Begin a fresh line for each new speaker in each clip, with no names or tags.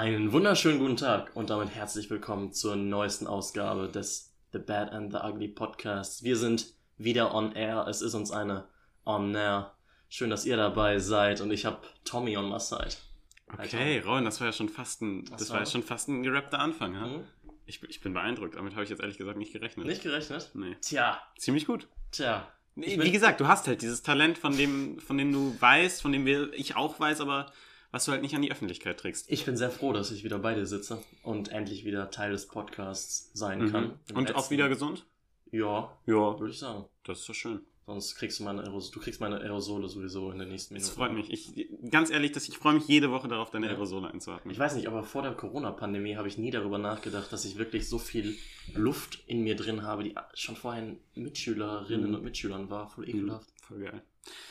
Einen wunderschönen guten Tag und damit herzlich willkommen zur neuesten Ausgabe des The Bad and the Ugly Podcasts. Wir sind wieder on air. Es ist uns eine on air. Schön, dass ihr dabei seid und ich habe Tommy on my side. Hi,
Okay, Ron, das war ja schon fast ein, das
war
ja schon fast ein gerappter Anfang. Ja?
Hm?
Ich, ich bin beeindruckt, damit habe ich jetzt ehrlich gesagt nicht gerechnet.
Nicht gerechnet?
Nee.
Tja,
Ziemlich gut.
tja.
Nee, Wie gesagt, du hast halt dieses Talent, von dem, von dem du weißt, von dem wir, ich auch weiß, aber was du halt nicht an die Öffentlichkeit trägst.
Ich bin sehr froh, dass ich wieder bei dir sitze und endlich wieder Teil des Podcasts sein kann.
Mhm.
Im
Und auch
letzten-
wieder gesund?
Ja,
Ja.
würde ich sagen.
Das ist doch schön.
Sonst kriegst du meine Aerosole, du kriegst meine Aerosole sowieso in den nächsten
Das
Minuten.
freut mich. Ich, ganz ehrlich, dass ich freue mich jede Woche darauf, deine
Ja.
Aerosole einzuatmen.
Ich weiß nicht, aber vor der Corona-Pandemie habe ich nie darüber nachgedacht, dass ich wirklich so viel Luft in mir drin habe, die schon vorher Mitschülerinnen
Mhm.
und Mitschülern war. Voll
Mhm.
ekelhaft.
Voll geil.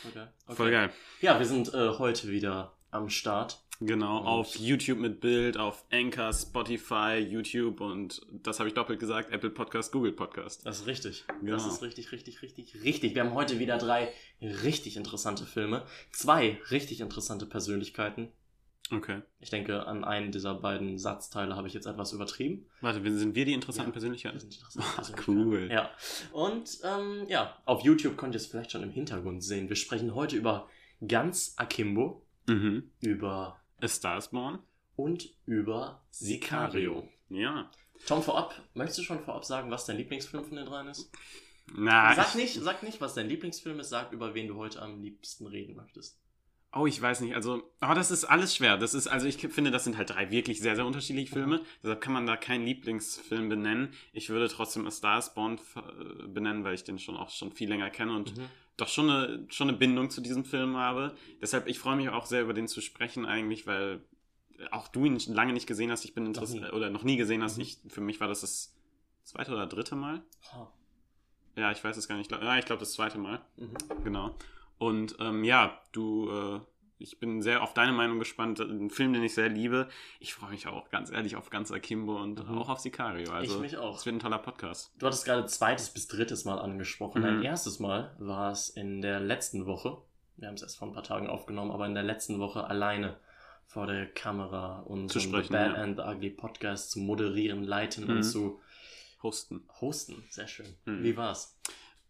Voll geil. Okay.
Voll geil.
Ja, wir sind äh, heute wieder am Start.
Genau,
Und-
auf YouTube mit Bild, auf Anchor, Spotify, YouTube und das habe ich doppelt gesagt, Apple Podcast, Google Podcast.
Das ist richtig.
Genau.
Das ist richtig, richtig, richtig, richtig. Wir haben heute wieder drei richtig interessante Filme. Zwei richtig interessante Persönlichkeiten.
Okay.
Ich denke, an einen dieser beiden Satzteile habe ich jetzt etwas übertrieben.
Warte, wir- sind wir die interessanten
Ja,
Persönlichkeiten?
Das sind interessante
Ah,
Persönlichkeiten.
cool.
Ja. Und ähm, ja, auf YouTube könnt ihr es vielleicht schon im Hintergrund sehen. Wir sprechen heute über ganz Akimbo,
Mhm.
über
A Star is Born?
und über Sicario.
Ja.
Tom, vorab, möchtest du schon vorab sagen, was dein Lieblingsfilm von den dreien ist?
Na,
Sag
ich,
nicht, sag nicht, was dein Lieblingsfilm ist, sag, über wen du heute am liebsten reden möchtest.
Oh, ich weiß nicht. Also, oh, das ist alles schwer. Das ist, also ich finde, das sind halt drei wirklich sehr, sehr unterschiedliche Filme. Deshalb kann man da keinen Lieblingsfilm benennen. Ich würde trotzdem A Star is Born äh, benennen, weil ich den schon auch schon viel länger kenne und
Mhm.
Doch schon eine, schon eine Bindung zu diesem Film habe. Deshalb, ich freue mich auch sehr über den zu sprechen eigentlich, weil auch du ihn lange nicht gesehen hast. Ich bin interessiert, oder noch nie gesehen hast.
Mhm.
Ich, für mich war das das zweite oder dritte Mal.
Ha.
Ja, ich weiß es gar nicht. Ja, ich glaube das zweite Mal.
Mhm.
Genau. Und ähm, ja, du, äh, ich bin sehr auf deine Meinung gespannt. Ein Film, den ich sehr liebe. Ich freue mich auch ganz ehrlich auf ganz Akimbo und
Mhm.
auch auf Sicario. Also,
ich mich auch.
Es wird ein toller Podcast.
Du hattest gerade zweites bis drittes Mal angesprochen.
Mhm.
Ein erstes Mal war es in der letzten Woche. Wir haben es erst vor ein paar Tagen aufgenommen, aber in der letzten Woche alleine vor der Kamera und
Zu
The
sprechen,
Bad
ja.
and the Ugly Podcast zu moderieren, leiten
Mhm.
und zu
Hosten.
hosten. Sehr schön.
Mhm.
Wie war's?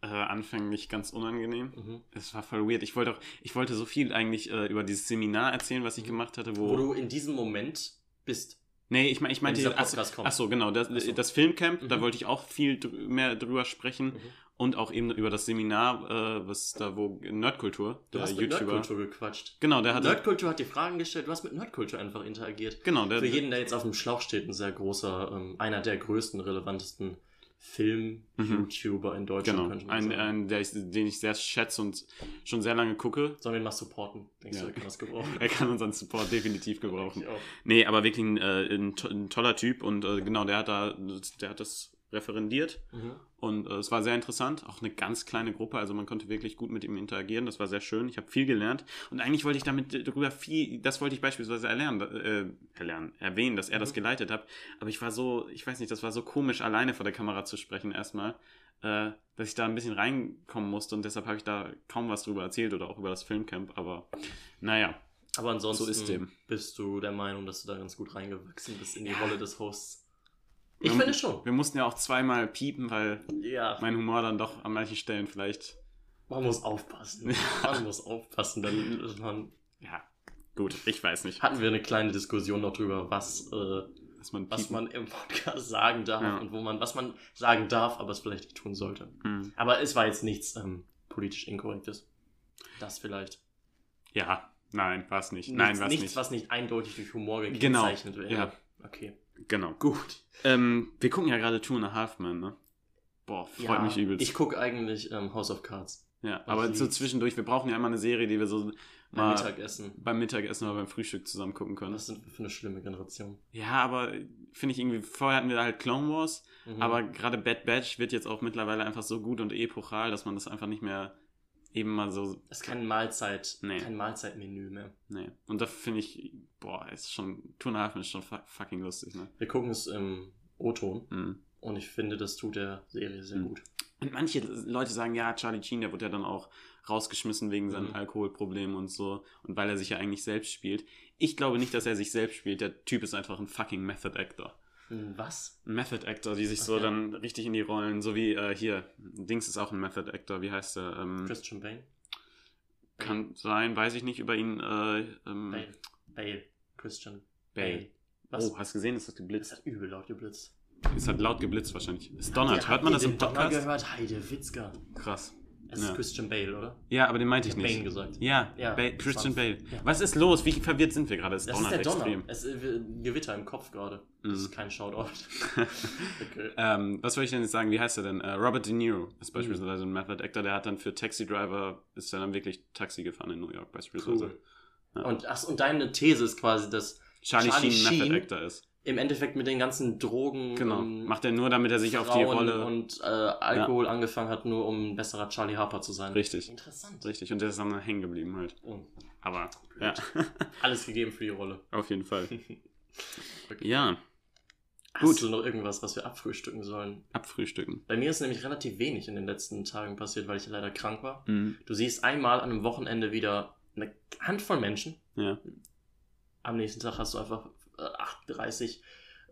Äh, anfänglich ganz unangenehm.
Mhm.
Es war voll weird. Ich wollte auch, ich wollte so viel eigentlich äh, über dieses Seminar erzählen, was ich gemacht hatte, wo.
Wo du in diesem Moment bist.
nee, ich, mein, ich meinte.
dieser
ach so-
Podcast kommt.
Ach so, genau. Das,
Ach so.
das Filmcamp, da
Mhm.
wollte ich auch viel drü mehr drüber sprechen.
Mhm.
Und auch eben über das Seminar, äh, was da, wo Nerdkultur,
Du
der
hast mit Nerdkultur gequatscht.
Genau, der hatte.
Nerdkultur hat dir Fragen gestellt, du hast mit Nerdkultur einfach interagiert.
Genau, der,
Für jeden, der jetzt auf dem Schlauch steht, ein sehr großer, ähm, einer der größten, relevantesten Film-YouTuber in Deutschland,
Genau,
könnte man
ein,
sagen.
ein der ich, den ich sehr schätze und schon sehr lange gucke.
Sollen wir ihn mal supporten? Denkst
Ja.
du, er kann das gebrauchen?
Er kann unseren Support definitiv gebrauchen. Nee, aber wirklich ein, äh, ein, ein toller Typ und äh, genau, der hat da, der hat das referendiert
Mhm.
und äh, es war sehr interessant. Auch eine ganz kleine Gruppe, also man konnte wirklich gut mit ihm interagieren. Das war sehr schön. Ich habe viel gelernt und eigentlich wollte ich damit darüber viel, das wollte ich beispielsweise erlernen, äh, erlernen, erwähnen, dass er das
Mhm.
geleitet hat. Aber ich war so, ich weiß nicht, das war so komisch, alleine vor der Kamera zu sprechen erstmal. Äh, dass ich da ein bisschen reinkommen musste und deshalb habe ich da kaum was drüber erzählt oder auch über das Filmcamp, aber naja,
Aber ansonsten
So ist dem.
bist du der Meinung, dass du da ganz gut reingewachsen bist in die
Ja.
Rolle des Hosts. Ich finde schon.
Wir mussten ja auch zweimal piepen, weil
Ja,
mein Humor dann doch an manchen Stellen vielleicht.
man muss aufpassen. Man muss aufpassen. Dann man,
Ja, gut, ich weiß nicht,
hatten wir eine kleine Diskussion noch drüber, was, äh,
dass man
was man im Podcast sagen darf
Ja.
und wo man, was man sagen darf, aber es vielleicht nicht tun sollte.
Hm.
Aber es war jetzt nichts ähm, politisch Inkorrektes. Das vielleicht.
Ja, nein, war es nicht.
Nichts,
nein, war es
nichts,
nicht.
was nicht eindeutig durch Humor
Genau,
gekennzeichnet wäre.
ja.
Okay.
Genau.
Gut.
Ähm, wir gucken ja gerade Two and a Half Men, ne? Boah, freut
Ja,
mich übelst.
Ich gucke eigentlich ähm, House of Cards.
ja, aber so zwischendurch, wir brauchen ja immer eine Serie, die wir so
Beim
mal
Mittagessen.
beim Mittagessen oder beim Frühstück zusammen gucken können.
Was sind wir für eine schlimme Generation?
Ja, aber finde ich irgendwie, vorher hatten wir halt Clone Wars,
Mhm.
aber gerade Bad Batch wird jetzt auch mittlerweile einfach so gut und epochal, dass man das einfach nicht mehr eben mal so
Es ist kein Mahlzeit,
Nee.
kein Mahlzeitmenü mehr.
Nee. Und da finde ich, boah, ist schon, Two and a Half ist schon fu- fucking lustig, ne?
Wir gucken es im O-Ton
Mhm.
und ich finde, das tut der Serie sehr
Mhm.
gut.
Und manche Leute sagen, ja, Charlie Sheen, der wird ja dann auch rausgeschmissen wegen seinem
Mhm.
Alkoholproblem und so. Und weil er sich ja eigentlich selbst spielt. Ich glaube nicht, dass er sich selbst spielt. Der Typ ist einfach ein fucking Method Actor.
Hm, Was?
Method Actor, die sich so
Okay.
dann richtig in die Rollen, so wie äh, hier, Dings ist auch ein Method Actor, wie heißt der? Ähm,
Christian Bale?
kann sein, weiß ich nicht über ihn. Äh, ähm,
Bale. Bale. Christian
Bale.
Was?
Oh, hast du gesehen, ist das
Es
geblitzt?
hat übel laut geblitzt.
Es hat laut geblitzt wahrscheinlich. Es donnert. Hört man das im
den Donner
Podcast?
gehört? Heide Witzka.
Krass.
Es
Ja.
ist Christian Bale, oder?
Ja, aber den meinte ich
Ich hab Bane
nicht.
gesagt.
Ja,
Ja,
Ba-
das
Christian Bale.
ja.
Was ist los? Wie verwirrt sind wir gerade? Es
Das
donnert
ist der Donner.
extrem.
Es ist ein Gewitter im Kopf gerade. Das
Mhm.
ist kein Shoutout. okay.
Ähm, was soll ich denn jetzt sagen? Wie heißt er denn? Äh, Robert De Niro
Mhm.
ist beispielsweise ein Method Actor. Der hat dann für Taxi Driver, ist dann wirklich Taxi gefahren in New York beispielsweise.
Cool.
Ja.
Und, ach, und deine These ist quasi, dass
Charlie,
Charlie
Sheen ein Method Actor ist.
Im Endeffekt mit den ganzen Drogen
Genau. Macht er nur, damit er sich auf die
Frauen
Rolle...
und äh, Alkohol angefangen hat, nur um ein besserer Charlie Harper zu sein.
Richtig.
Interessant.
Richtig, und der ist dann hängen geblieben halt.
Oh,
Aber, ja,
alles gegeben für die Rolle.
auf jeden Fall.
Okay.
Ja,
Hast
gut.
du noch irgendwas, was wir abfrühstücken sollen?
abfrühstücken.
Bei mir ist nämlich relativ wenig in den letzten Tagen passiert, weil ich leider krank war.
Mhm.
Du siehst einmal an einem Wochenende wieder eine Handvoll Menschen.
Ja.
Am nächsten Tag hast du einfach 38,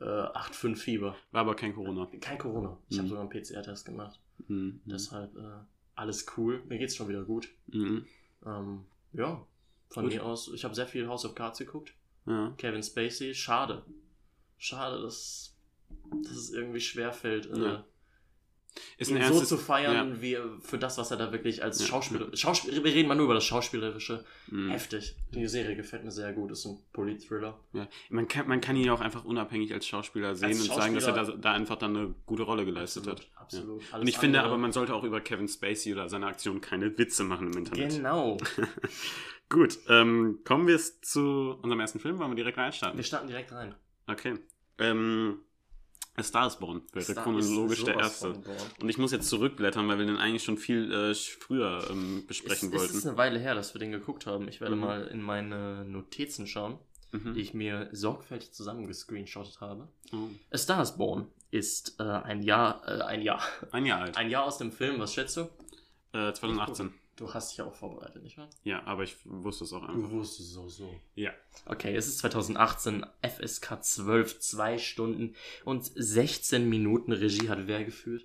äh, 8,5 Fieber.
War aber kein Corona.
Kein Corona. Ich
Mhm.
habe sogar einen PCR-Test gemacht.
Mhm.
Deshalb äh, alles cool. Mir geht's schon wieder gut.
Mhm.
Ähm, ja, von
Gut.
mir aus. Ich habe sehr viel House of Cards geguckt.
Ja.
Kevin Spacey, schade. Schade, dass, dass es irgendwie schwerfällt, äh,
Ja. Ist
ihn so zu feiern, wie er- für das, was er da wirklich als
Ja.
Schauspieler. Schauspiel, wir reden mal nur über das Schauspielerische.
Mhm.
Heftig. Die Serie gefällt mir sehr gut. Ist ein Polit-Thriller.
Ja. Man, kann, man kann ihn ja auch einfach unabhängig als Schauspieler sehen
Als
und sagen, dass er da,
Schauspieler-
da einfach dann eine gute Rolle geleistet
Absolut.
hat. Ja.
Absolut.
Und
Alles
ich finde
andere-
aber, man sollte auch über Kevin Spacey oder seine Aktion keine Witze machen im Internet.
Genau.
Gut, ähm, kommen wir jetzt zu unserem ersten Film. Wollen wir direkt reinstarten?
Wir starten direkt rein.
Okay. Ähm, A Star is Born wäre
Star
chronologisch
ist
der erste. Und ich muss jetzt zurückblättern, weil wir den eigentlich schon viel äh, früher ähm, besprechen
es, Es
wollten.
ist eine Weile her, dass wir den geguckt haben. Ich werde
Mhm.
mal in meine Notizen schauen, die
mhm.
ich mir sorgfältig zusammengescreenshottet habe.
oh.
A Star is Born ist äh, ein Jahr, äh, ein Jahr,
Ein Jahr alt.
ein Jahr aus dem Film. Was schätzt du?
Äh, 2018.
Du hast dich ja auch vorbereitet, nicht wahr?
Ja, aber ich wusste es auch einfach.
Du wusstest es auch so.
Ja.
Okay, es ist 2018, FSK 12, 2 Stunden und 16 Minuten. Regie hat wer geführt?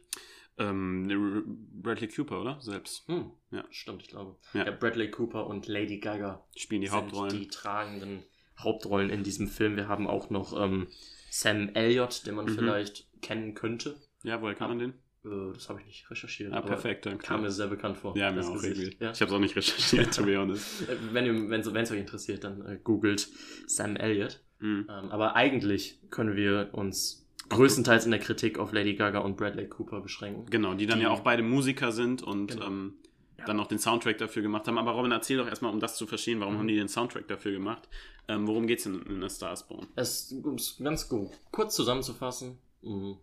Ähm, R- Bradley Cooper, oder? Selbst.
Hm,
Ja.
stimmt, ich glaube.
Ja.
Ja. Bradley Cooper und Lady Gaga
Spielen die Hauptrollen.
die tragenden Hauptrollen in diesem Film. Wir haben auch noch ähm, Sam Elliott, den man
Mhm.
vielleicht kennen könnte.
Ja, woher kann man den?
Äh, das habe ich nicht recherchiert.
Ah, perfekt, danke.
Kam mir sehr bekannt vor.
ja, mir auch
Gesicht.
irgendwie.
Ja.
Ich habe es auch nicht recherchiert, to be honest.
Äh, Wenn ihr- wenn es euch interessiert, dann äh, googelt Sam Elliott.
Mhm.
Ähm, aber eigentlich können wir uns größtenteils in der Kritik auf Lady Gaga und Bradley Cooper beschränken.
Genau, die dann
Die-
ja auch beide Musiker sind und
Genau.
ähm,
Ja.
dann noch den Soundtrack dafür gemacht haben. Aber Robin, erzähl doch erstmal, um das zu verstehen, warum
Mhm.
haben die den Soundtrack dafür gemacht? Ähm, worum geht's in, in A Star is Born?
Es um es ganz gut, kurz zusammenzufassen. mh,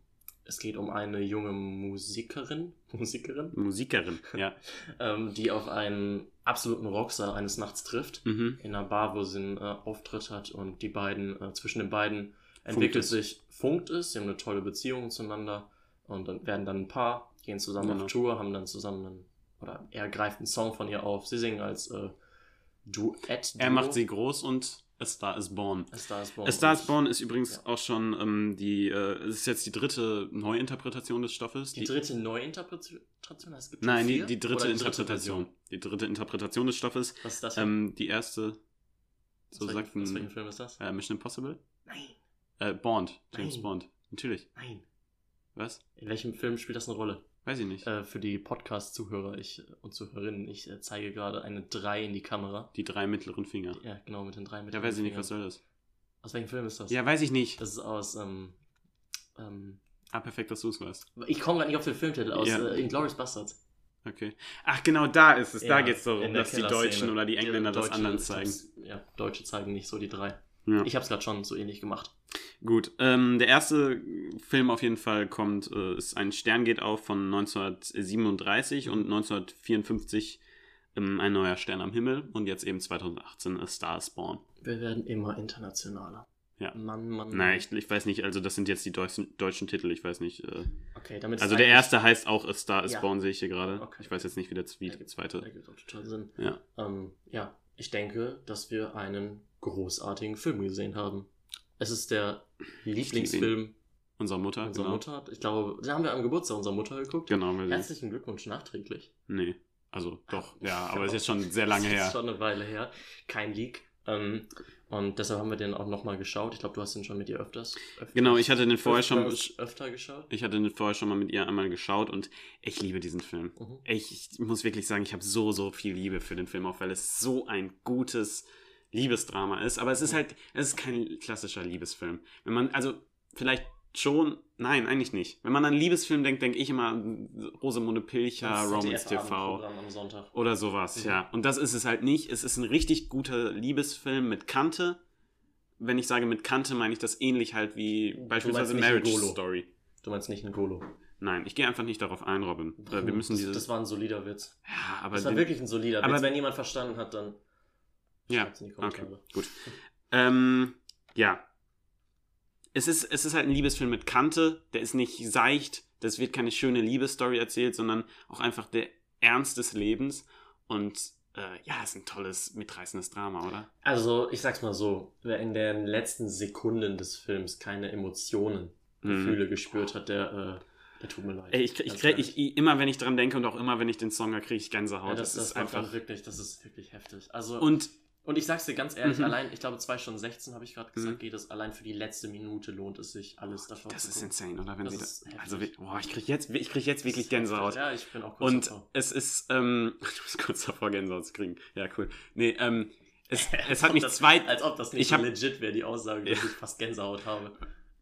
Es geht um eine junge Musikerin, Musikerin,
Musikerin, ja.
ähm, die auf einen absoluten Rockstar eines Nachts trifft.
Mhm.
In einer Bar, wo sie einen äh, Auftritt hat und die beiden, äh, zwischen den beiden entwickelt
es.
sich, funkt es, sie haben eine tolle Beziehung zueinander und dann werden dann ein Paar, gehen zusammen
Genau.
auf Tour, haben dann zusammen einen, oder er greift einen Song von ihr auf, sie singen als äh, Duett.
Er macht sie groß und A Star is Born.
A Star is Born.
A Star is Born ist übrigens
Ja.
auch schon ähm, die, äh, es ist jetzt die dritte Neuinterpretation des Stoffes.
Die dritte Neuinterpretation? Es gibt
Nein, die, die dritte
die
Interpretation.
Version?
Die dritte Interpretation des Stoffes.
Was ist das? für-
Ähm, die erste, so
aus,
sagt
welchem, aus
ein
Film ist das?
äh, Mission Impossible.
Nein,
Äh, Bond, James
Nein.
Bond. Natürlich.
nein.
Was?
In welchem Film spielt das eine Rolle?
Weiß ich nicht.
Äh, für die Podcast-Zuhörer ich, und Zuhörerinnen, ich äh, zeige gerade eine 3 in die Kamera.
Die drei mittleren Finger.
Ja, genau, mit den drei mit
Ja,
den
weiß ich nicht,
Fingern.
was soll das?
Aus welchem Film ist das?
Ja, weiß ich nicht.
Das ist aus, ähm, ähm,
Ah, perfekt, dass du es weißt.
ich komme gerade nicht auf den Filmtitel, aus
Ja.
äh, Inglourious Bastards.
Okay. Ach, genau da ist es. da
Ja,
geht es darum, dass die. Deutschen oder die Engländer das
Deutsche-
anderen zeigen.
Ja, Deutsche zeigen nicht so die drei.
Ja.
Ich habe es gerade schon so ähnlich gemacht.
Gut, ähm, der erste Film auf jeden Fall kommt, äh, ist Ein Stern geht auf von 1937 und 1954 ähm, Ein neuer Stern am Himmel und jetzt eben 2018 A Star is Born.
Wir werden immer internationaler.
Ja.
Mann, Mann.
Nein, ich, ich weiß nicht, also das sind jetzt die deutschen, deutschen Titel, ich weiß nicht. Äh,
Okay, damit
also der erste heißt auch A Star is
Ja.
Born, sehe ich hier gerade.
Okay.
Ich weiß jetzt nicht, wie der zweite.
ergibt auch total Sinn.
Ja.
Ähm, ja, ich denke, dass wir einen großartigen Film gesehen haben. Es ist der Lieblingsfilm
Unsere Mutter,
unserer
genau.
Mutter. Ich glaube, den haben wir am Geburtstag unserer Mutter geguckt.
Genau,
Herzlichen Glückwunsch nachträglich.
Nee. Also doch, ja, aber es ist jetzt schon sehr lange her.
ist schon eine Weile her. Kein Leak. Ähm, und deshalb haben wir den auch nochmal geschaut. Ich glaube, du hast den schon mit ihr öfters. öfters
Genau, ich hatte den vorher schon,
öfters, öfter geschaut.
ich hatte den vorher schon mal mit ihr einmal geschaut und ich liebe diesen Film.
Mhm.
Ich, ich muss wirklich sagen, ich habe so, so viel Liebe für den Film, auch weil es so ein gutes Liebesdrama ist. Aber es ist halt, es ist kein klassischer Liebesfilm. Wenn man, also vielleicht schon, nein, eigentlich nicht. Wenn man an Liebesfilm denkt, denke ich immer an Rosamunde Pilcher, Romance TV oder sowas,
Mhm.
ja. Und das ist es halt nicht. Es ist ein richtig guter Liebesfilm mit Kante. Wenn ich sage mit Kante, meine ich das ähnlich halt wie beispielsweise Marriage. Story.
Du meinst nicht Ngolo.
Nein, ich gehe einfach nicht darauf ein, Robin. Äh, Wir müssen
das,
dieses.
das war ein solider Witz.
ja, aber
Das war
den-
wirklich ein solider
aber-
Witz. Wenn jemand verstanden hat, dann
Ja, Okay, gut. ähm, ja. Es ist, es ist halt ein Liebesfilm mit Kante. Der ist nicht seicht. Das wird keine schöne Liebesstory erzählt, sondern auch einfach der Ernst des Lebens. Und äh, ja, es ist ein tolles, mitreißendes Drama, oder?
Also, ich sag's mal so, wer in den letzten Sekunden des Films keine Emotionen,
Mhm.
Gefühle gespürt hat, der, äh, der tut mir leid.
Ey, ich, ich, krieg-
ehrlich.
ich, immer wenn ich dran denke und auch immer wenn ich den Song höre, kriege ich Gänsehaut.
ja, das,
das,
das,
ist einfach.
wirklich, das ist wirklich heftig. Also,
Und
Und ich sag's dir ganz ehrlich,
Mhm.
allein, ich glaube, 2 Stunden 16 habe ich gerade gesagt,
Mhm.
geht es. Allein für die letzte Minute lohnt es sich, alles davon
das
zu
ist insane, oder? Wenn
Das
sie
ist
da, also, boah, ich kriege jetzt, ich krieg jetzt wirklich. Gänsehaut.
Ja, ich bin auch kurz
Und
davor.
es ist, ähm, du bist kurz davor, Gänsehaut zu kriegen. Ja, cool. Nee, ähm, es, es hat mich
das,
zwei,
Als ob das nicht
Ich hab-
legit wäre, die Aussage, dass
Ja.
ich fast Gänsehaut habe.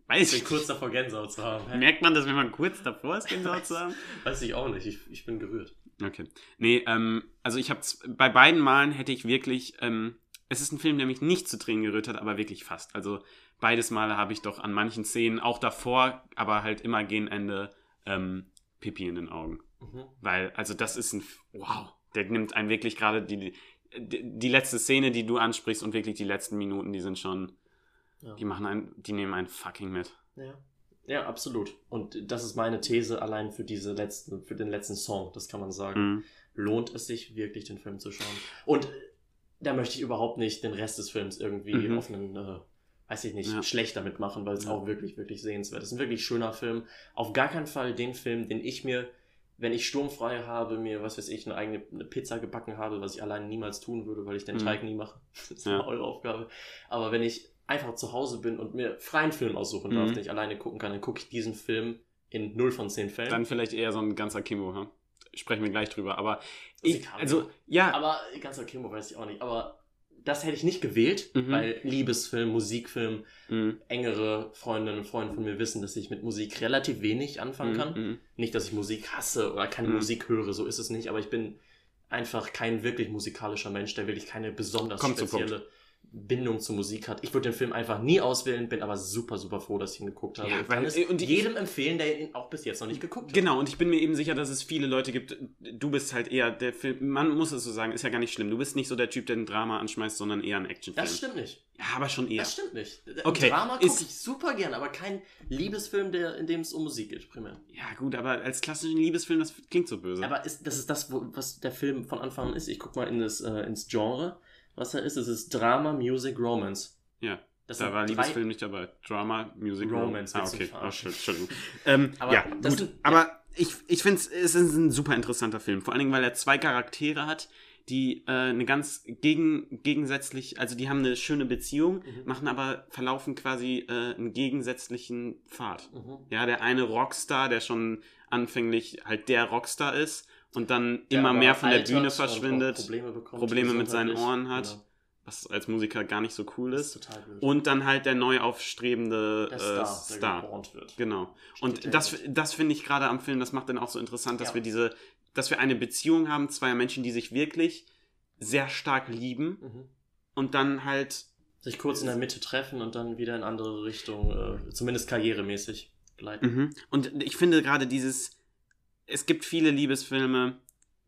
weiß
Ich
ich
bin kurz davor, Gänsehaut zu haben.
Merkt man das, wenn man kurz davor ist, Gänsehaut zu haben?
Weiß ich auch nicht, ich, ich bin gerührt.
Okay. Nee, ähm, also ich habe bei beiden Malen hätte ich wirklich, ähm, es ist ein Film, der mich nicht zu Tränen gerührt hat, aber wirklich fast. Also beides Male habe ich doch an manchen Szenen, auch davor, aber halt immer gegen Ende, ähm, Pipi in den Augen.
Mhm.
Weil, also das ist ein, wow, der nimmt einen wirklich gerade die, die, die letzte Szene, die du ansprichst und wirklich die letzten Minuten, die sind schon,
Ja.
die machen einen, die nehmen einen fucking mit.
Ja. Ja, absolut. Und das ist meine These allein für diese letzten, für den letzten Song, das kann man sagen.
Mhm.
Lohnt es sich wirklich, den Film zu schauen? Und da möchte ich überhaupt nicht den Rest des Films irgendwie
Mhm.
auf einen, äh, weiß ich nicht,
Ja.
schlechter mitmachen, weil es
Ja.
auch wirklich, wirklich sehenswert ist. Ein wirklich schöner Film. Auf gar keinen Fall den Film, den ich mir, wenn ich sturmfrei habe, mir, was weiß ich, eine eigene eine Pizza gebacken habe, was ich alleine niemals tun würde, weil ich den
Mhm.
Teig nie mache. Das ist
Ja.
eure Aufgabe. Aber wenn ich einfach zu Hause bin und mir freien Film aussuchen darf,
Mhm.
den ich alleine gucken kann, dann gucke ich diesen Film in 0 von 10 Fällen.
Dann vielleicht eher so ein ganzer Kimbo, hm? sprechen wir gleich drüber. Aber ich, also ja,
Aber ganzer Kimbo weiß ich auch nicht. Aber das hätte ich nicht gewählt,
Mhm.
weil Liebesfilm, Musikfilm,
mh,
engere Freundinnen und Freunde von mir wissen, dass ich mit Musik relativ wenig anfangen
mh,
kann.
mh.
Nicht, dass ich Musik hasse oder keine
Mhm.
Musik höre, so ist es nicht. Aber ich bin einfach kein wirklich musikalischer Mensch, der wirklich keine besonders
Kommt
spezielle Bindung zur Musik hat. Ich würde den Film einfach nie auswählen, bin aber super, super froh, dass ich ihn geguckt habe.
Ja,
ich kann
weil-
es
und ich-
jedem empfehlen, der ihn auch bis jetzt noch nicht geguckt hat.
Genau, und ich bin mir eben sicher, dass es viele Leute gibt. Du bist halt eher der Film, man muss es so sagen, ist ja gar nicht schlimm. Du bist nicht so der Typ, der ein Drama anschmeißt, sondern eher ein Actionfilm.
Das stimmt nicht.
Ja, aber schon eher.
Das stimmt nicht.
Okay,
Drama gucke ich super gern, aber kein Liebesfilm, der, in dem es um Musik geht, primär.
Ja, gut, aber als klassischen Liebesfilm, das klingt so böse.
Aber ist, das ist das, wo, was der Film von Anfang an ist. Ich guck mal in das, äh, ins Genre, was er ist. Es ist Drama, Music, Romance.
ja,
Das
da war Liebesfilm nicht dabei. Drama, Music,
Romance,
Ah, okay. Oh, Entschuldigung. ähm,
Aber
ja, gut.
sind-
aber ich, ich finde es ist ein super interessanter Film. Vor allen Dingen, weil er zwei Charaktere hat, die äh, eine ganz gegen, gegensätzlich, also die haben eine schöne Beziehung,
Mhm.
machen aber, verlaufen quasi äh, einen gegensätzlichen Pfad.
Mhm.
Ja, der eine Rockstar, der schon anfänglich halt der Rockstar ist und dann
Der
immer mehr von der
altert
Bühne verschwindet,
Probleme, bekommt,
Probleme mit seinen. Ohren hat.
Genau.
was als Musiker gar nicht so cool
ist
ist. Und dann halt der neu aufstrebende
der
äh,
Star,
Star.
gebornt wird.
Genau.
Steht
Und das, das finde ich gerade am Film, das macht dann auch so interessant, dass
Ja.
wir diese, dass wir eine Beziehung haben, zweier Menschen, die sich wirklich sehr stark lieben
Mhm.
und dann halt,
Sich kurz in der Mitte treffen und dann wieder in andere Richtung, äh, zumindest karrieremäßig gleiten.
mhm. und ich finde gerade dieses, es gibt viele Liebesfilme,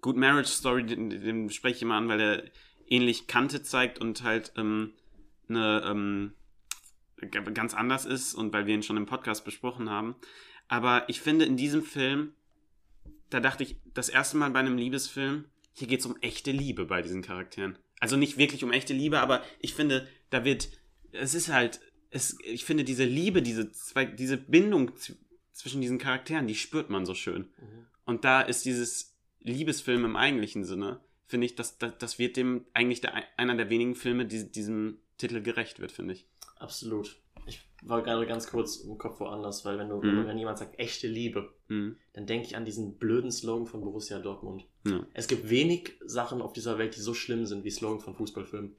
gut, Marriage Story, den, den spreche ich immer an, weil er ähnlich Kante zeigt und halt ähm, eine ähm, ganz anders ist und weil wir ihn schon im Podcast besprochen haben. Aber ich finde in diesem Film, da dachte ich das erste Mal bei einem Liebesfilm, hier geht es um echte Liebe bei diesen Charakteren. Also nicht wirklich um echte Liebe, aber ich finde, da wird, es ist halt, es, ich finde diese Liebe, diese, zwei, diese Bindung zwischen diesen Charakteren, die spürt man so schön.
Mhm.
Und da ist dieses Liebesfilm im eigentlichen Sinne, finde ich, das, das, das wird dem eigentlich der, einer der wenigen Filme, die diesem Titel gerecht wird, finde ich.
Absolut. Ich war gerade ganz kurz im Kopf woanders, weil wenn du,
Mhm.
wenn jemand sagt echte Liebe,
Mhm.
dann denke ich an diesen blöden Slogan von Borussia Dortmund.
Ja.
Es gibt wenig Sachen auf dieser Welt, die so schlimm sind wie Slogan von Fußballfilmen.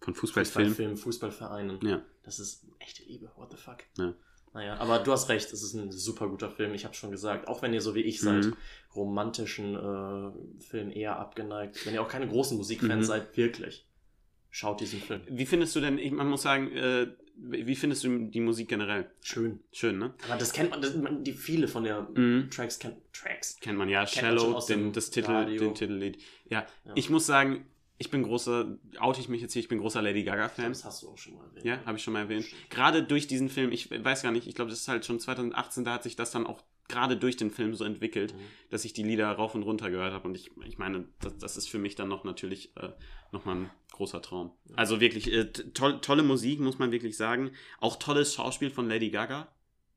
Von Fußballfilm.
Fußballfilmen, Fußballvereinen.
Ja.
Das ist echte Liebe. What the fuck?
Ja.
Naja, aber du hast recht, es ist ein super guter Film. Ich habe schon gesagt, auch wenn ihr so wie ich seid,
Mhm.
romantischen äh, Filmen eher abgeneigt, wenn ihr auch keine großen Musikfans
Mhm.
seid, wirklich, schaut diesen Film.
Wie findest du denn, ich, man muss sagen, äh, wie findest du die Musik generell?
Schön.
Schön, ne?
Aber das kennt man, das, man die viele von der
Mhm.
Tracks kennt Tracks.
Kennt man ja,
Kennt man
Shallow,
aus
den, das Titel,
Radio.
den Titellied. Ja,
Ja.
ich muss sagen, ich bin großer, oute ich mich jetzt hier, ich bin großer Lady Gaga-Fan.
Das hast du auch schon mal erwähnt.
Ja, habe ich schon mal erwähnt. Gerade durch diesen Film, ich weiß gar nicht, ich glaube, das ist halt schon 2018, da hat sich das dann auch gerade durch den Film so entwickelt,
Mhm.
dass ich die Lieder rauf und runter gehört habe. Und ich, ich meine, das, das ist für mich dann noch natürlich äh, nochmal ein großer Traum. Also wirklich äh, t- toll, tolle Musik, muss man wirklich sagen. Auch tolles Schauspiel von Lady Gaga.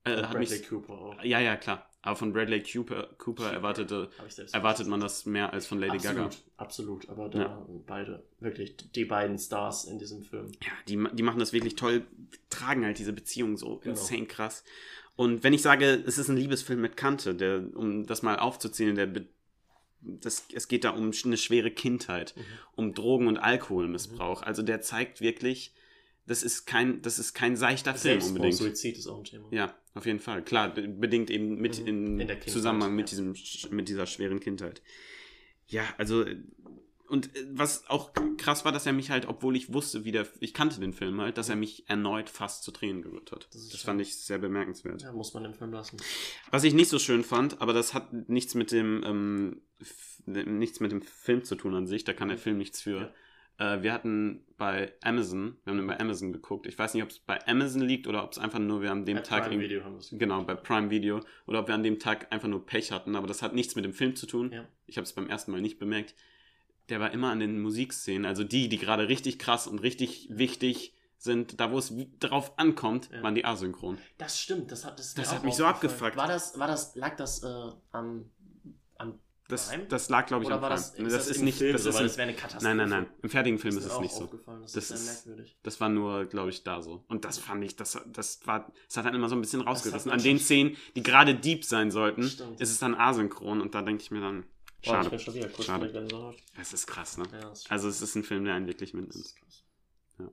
Äh, hat
Bradley
mich,
Cooper auch.
ja, ja, klar. Aber von Bradley Cooper, Cooper erwartete, erwartet man das mehr als von Lady
absolut,
Gaga.
Absolut, aber da
Ja.
beide, wirklich die beiden Stars in diesem Film.
Ja, die, die machen das wirklich toll, tragen halt diese Beziehung so
Genau.
insane krass. Und wenn ich sage, es ist ein Liebesfilm mit Kante, der, um das mal aufzuzählen, der das, es geht da um eine schwere Kindheit,
Mhm.
um Drogen- und Alkoholmissbrauch. Also der zeigt wirklich, das ist kein, das ist kein seichter Film
Selbstmord,
unbedingt.
Suizid ist auch ein Thema.
Ja, auf jeden Fall. Klar, be- bedingt eben mit
Mhm.
in,
In Kindheit,
Zusammenhang mit,
ja.
diesem, mit dieser schweren Kindheit. Ja, also, äh, und äh, was auch krass war, dass er mich halt, obwohl ich wusste, wie der, ich kannte den Film halt, dass er mich erneut fast zu Tränen gerührt hat.
Mhm. Das
Das, fand ich sehr bemerkenswert.
Ja, muss man im Film lassen.
Was ich nicht so schön fand, aber das hat nichts mit dem, ähm, nichts mit dem Film zu tun an sich, da kann der Film nichts für. Äh, wir hatten bei Amazon, wir haben den bei Amazon geguckt. Ich weiß nicht, ob es bei Amazon liegt oder ob es einfach nur wir an dem
Bei
Tag
Prime Video haben wir es
Genau, bei Prime Video. Oder ob wir an dem Tag einfach nur Pech hatten. Aber das hat nichts mit dem Film zu tun.
Ja.
Ich habe es beim ersten Mal nicht bemerkt. Der war immer an den Musikszenen, also die, die gerade richtig krass und richtig wichtig sind, da wo es drauf ankommt,
Ja.
waren die asynchron.
Das stimmt, das hat, das
Das hat mich so abgefuckt.
War das, war das, lag das äh, am
Das, das lag, glaube ich,
Oder
am Prime.
das,
das,
ist das,
ist
im
nicht,
Film
das
so,
ist im-
das wäre eine Katastrophe.
Nein, nein, nein. Im fertigen Film
Das
ist es nicht so.
Das,
Das
ist sehr
ist-
merkwürdig.
Das war nur, glaube ich, da so. Und das fand ich, das, das war, das hat dann immer so ein bisschen rausgerissen. An den Szenen, die gerade deep sein sollten,
Stimmt.
ist es dann asynchron und da denke ich mir dann,
Boah, ich
schade.
schon wieder kurz
Schade. Das ist krass, ne?
Ja, das ist
Also es ist ein Film, der einen wirklich
Das
mitnimmt.
ist krass.
Ja.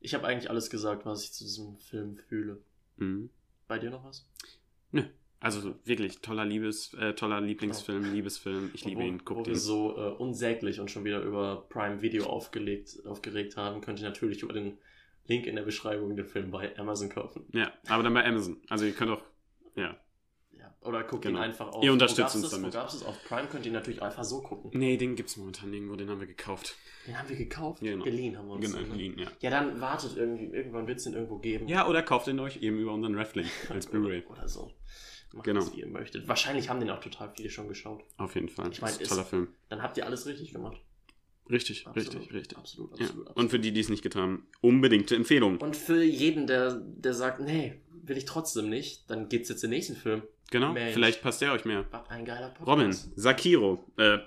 Ich habe eigentlich alles gesagt, was ich zu diesem Film fühle.
Mhm.
Bei dir noch was?
Also wirklich toller Liebes, äh, toller Lieblingsfilm, Liebesfilm. Ich liebe
wo,
ihn.
Wo
Guckt
wir so äh, unsäglich und schon wieder über Prime Video aufgelegt, aufgeregt haben, könnt ihr natürlich über den Link in der Beschreibung den Film bei Amazon kaufen.
Ja, aber dann bei Amazon. Also ihr könnt auch, ja.
Ja. Oder guckt
Genau.
ihn einfach auf.
Ihr unterstützt uns
das?
damit.
Wo gab es auf Prime? Könnt ihr natürlich einfach so gucken.
Nee, den gibt's momentan irgendwo, den haben wir gekauft.
Den haben wir gekauft.
Genau.
Geliehen haben wir uns.
Genau,
den, ne?
liegen, ja.
Ja, dann wartet irgendwie. Irgendwann wird es den irgendwo geben.
Ja, oder kauft ihn euch eben über unseren Reflink als Blu-ray.
Oder so. Macht
Genau.
das, wie ihr möchtet. Wahrscheinlich haben den auch total viele schon geschaut.
Auf jeden Fall.
Ich mein,
das ist ein
ist-
toller Film.
Dann habt ihr alles richtig gemacht.
Richtig,
Absolut,
richtig, richtig.
Absolut,
Ja.
absolut. absolut.
Und für die, die es nicht getan haben, unbedingte Empfehlung.
Und für jeden, der, der sagt, nee, will ich trotzdem nicht, dann geht's jetzt den nächsten Film.
Genau,
Mensch.
vielleicht passt der euch mehr.
Was ein geiler Podcast.
Robin, Sakiro. Äh,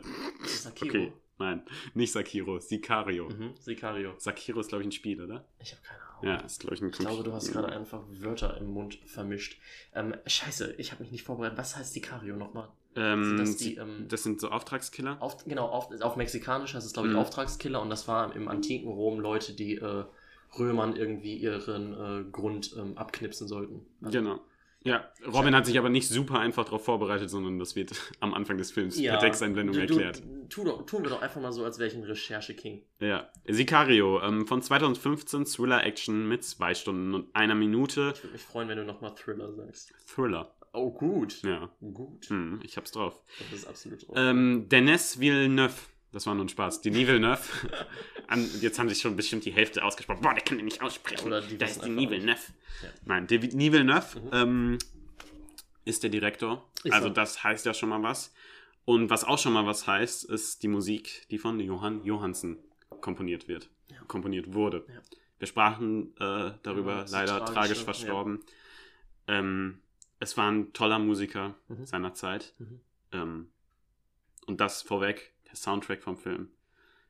Sakiro.
okay, nein, nicht Sakiro, Sicario.
Mhm, Sicario.
Sakiro ist, glaube ich, ein Spiel, oder?
Ich habe keine Ahnung.
Ja, ist, glaube ich, ein
Ich glaube, du hast gerade einfach Wörter im Mund vermischt. Ähm, scheiße, ich habe mich nicht vorbereitet. Was heißt Sicario nochmal?
Ähm,
das die, ähm,
das sind so Auftragskiller.
Auf, genau, auf, auf Mexikanisch heißt es, glaube ich,
Mhm.
Auftragskiller und das war im antiken Rom Leute, die äh, Römern irgendwie ihren äh, Grund ähm, abknipsen sollten. Also,
Genau. Ja, Robin hat sich aber nicht super einfach darauf vorbereitet, sondern das wird am Anfang des Films per Texteinblendung
du,
erklärt.
Du, tu doch, tun wir doch einfach mal so, als wäre ich ein Recherche-King.
Ja. Sicario, ähm, von 2015, Thriller-Action mit zwei Stunden und einer Minute.
Ich würde mich freuen, wenn du nochmal Thriller sagst.
Thriller.
Oh, gut.
Ja.
Gut.
Hm, ich hab's drauf.
Das ist absolut drauf.
Ähm, Denis Villeneuve Das war nur ein Spaß. Denis Villeneuve. An, jetzt haben sich schon bestimmt die Hälfte ausgesprochen. Boah, der kann den nicht aussprechen.
Oder die
das ist Denis. Villeneuve.
Ja.
Nein, Denis Villeneuve ähm, ist der Direktor.
Ist
also
er.
das heißt ja schon mal was. Und was auch schon mal was heißt, ist die Musik, die von Johann Johansen komponiert wird.
Ja.
Komponiert wurde.
Ja.
Wir sprachen äh, darüber,
so
leider tragisch verstorben. Ähm, es war ein toller Musiker
Mhm.
seiner Zeit.
Mhm.
Ähm, und das vorweg, der Soundtrack vom Film,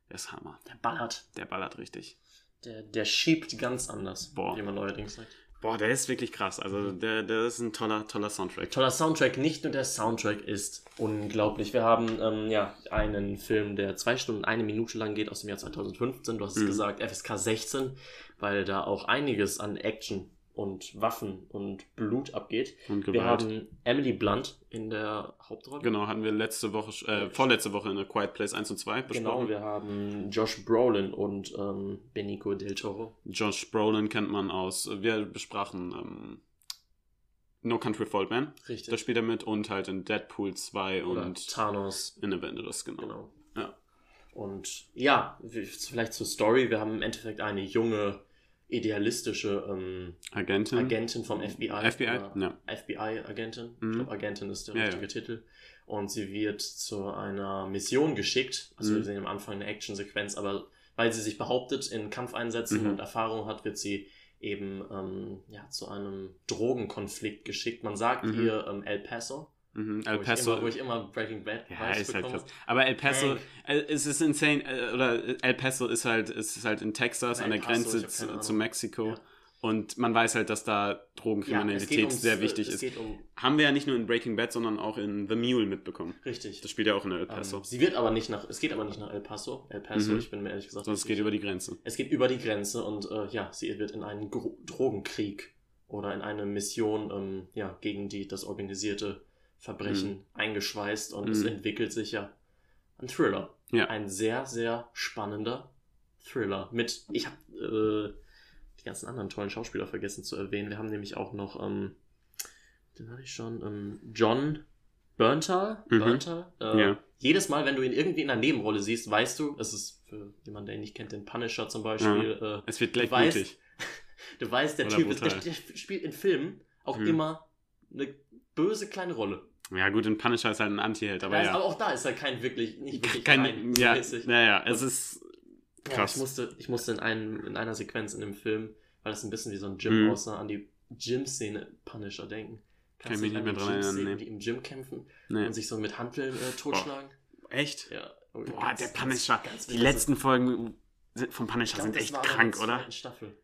der ist Hammer.
Der ballert.
Der ballert richtig.
Der, der schiebt ganz anders,
Boah.
wie man neuerdings sagt.
Boah, der ist wirklich krass. Also der, der ist ein toller, toller Soundtrack.
Toller Soundtrack, nicht nur der Soundtrack ist unglaublich. Wir haben ähm, ja einen Film, der zwei Stunden, eine Minute lang geht, aus dem Jahr 2015. Du hast es
Mhm.
gesagt, FSK 16, weil da auch einiges an Action und Waffen und Blut abgeht.
Und
Wir haben Emily Blunt in der Hauptrolle.
Genau, hatten wir letzte Woche, äh, vorletzte Woche in der Quiet Place 1 und 2
Genau,
besprochen.
wir haben Josh Brolin und ähm, Benicio del Toro.
Josh Brolin kennt man aus, wir besprachen ähm, No Country for Old Men,
Richtig.
da spielt er mit und halt in Deadpool 2
Oder
und
Thanos.
in Avengers, genau.
Genau.
Ja.
Und ja, vielleicht zur Story. Wir haben im Endeffekt eine junge, idealistische ähm,
Agentin.
Agentin vom FBI.
FBI? Ja.
FBI-Agentin.
Mhm.
Ich glaube, Agentin ist der
Ja,
richtige
ja.
Titel. Und sie wird zu einer Mission geschickt. Also
Mhm.
wir sehen am Anfang eine Actionsequenz, aber weil sie sich behauptet in Kampfeinsätzen
Mhm.
und Erfahrung hat, wird sie eben ähm, ja, zu einem Drogenkonflikt geschickt. Man sagt
Mhm.
ihr ähm, El Paso.
Mhm.
Wo
El
ich
Paso.
immer, wo ich immer Breaking Bad
Ja, ist halt krass. Aber El Paso, äh, es ist insane, äh, oder El Paso ist halt, ist halt in Texas
El
an der
Paso,
Grenze
ich
zu, zu Mexiko.
Ja.
Und man weiß halt, dass da Drogenkriminalität
ums-
sehr wichtig ist.
Um,
Haben wir ja nicht nur in Breaking Bad, sondern auch in The Mule mitbekommen.
richtig.
Das spielt ja auch in El Paso.
Ähm, sie wird aber nicht nach, es geht aber nicht nach El Paso. El Paso,
Mhm.
ich bin mir ehrlich gesagt
Sondern es geht
sicher.
über die Grenze.
Es geht über die Grenze und äh, ja, sie wird in einen Gro Drogenkrieg oder in eine Mission ähm, ja, gegen die, das organisierte Verbrechen eingeschweißt und es
Mhm.
entwickelt sich ja ein Thriller.
Ja.
Ein sehr, sehr spannender Thriller. Mit, ich habe äh, die ganzen anderen tollen Schauspieler vergessen zu erwähnen. Wir haben nämlich auch noch, ähm, den hatte ich schon, ähm, John Berntal.
Mhm.
Berntal äh,
Ja.
Jedes Mal, wenn du ihn irgendwie in einer Nebenrolle siehst, weißt du, es ist für jemanden, der ihn nicht kennt, den Punisher zum Beispiel, äh,
Es wird gleich
Du weißt- du weißt, der
Oder
Typ ist, der, der spielt in Filmen auch
Mhm.
immer eine böse kleine Rolle.
Ja, gut, in Punisher ist halt ein Anti-Held, aber
Aber,
ja.
aber auch da ist er kein wirklich, nicht wirklich
Kein,
rein
ja,
mäßig.
naja, es ist
Ja,
krass.
ich musste, ich musste in, einem, in einer Sequenz in dem Film, weil das ein bisschen wie so ein Gym
Mhm.
aussah, an die Gym-Szene Punisher denken.
Kann ich
du
mich nicht mehr
an die
dran erinnern, nee.
Die im Gym kämpfen
nee.
und sich so mit Hanteln äh, totschlagen.
Echt?
Ja.
Boah, der Punisher.
ganz
Die
wild.
letzten Folgen vom Punisher
glaub,
sind echt krank,
der
oder?
Staffel.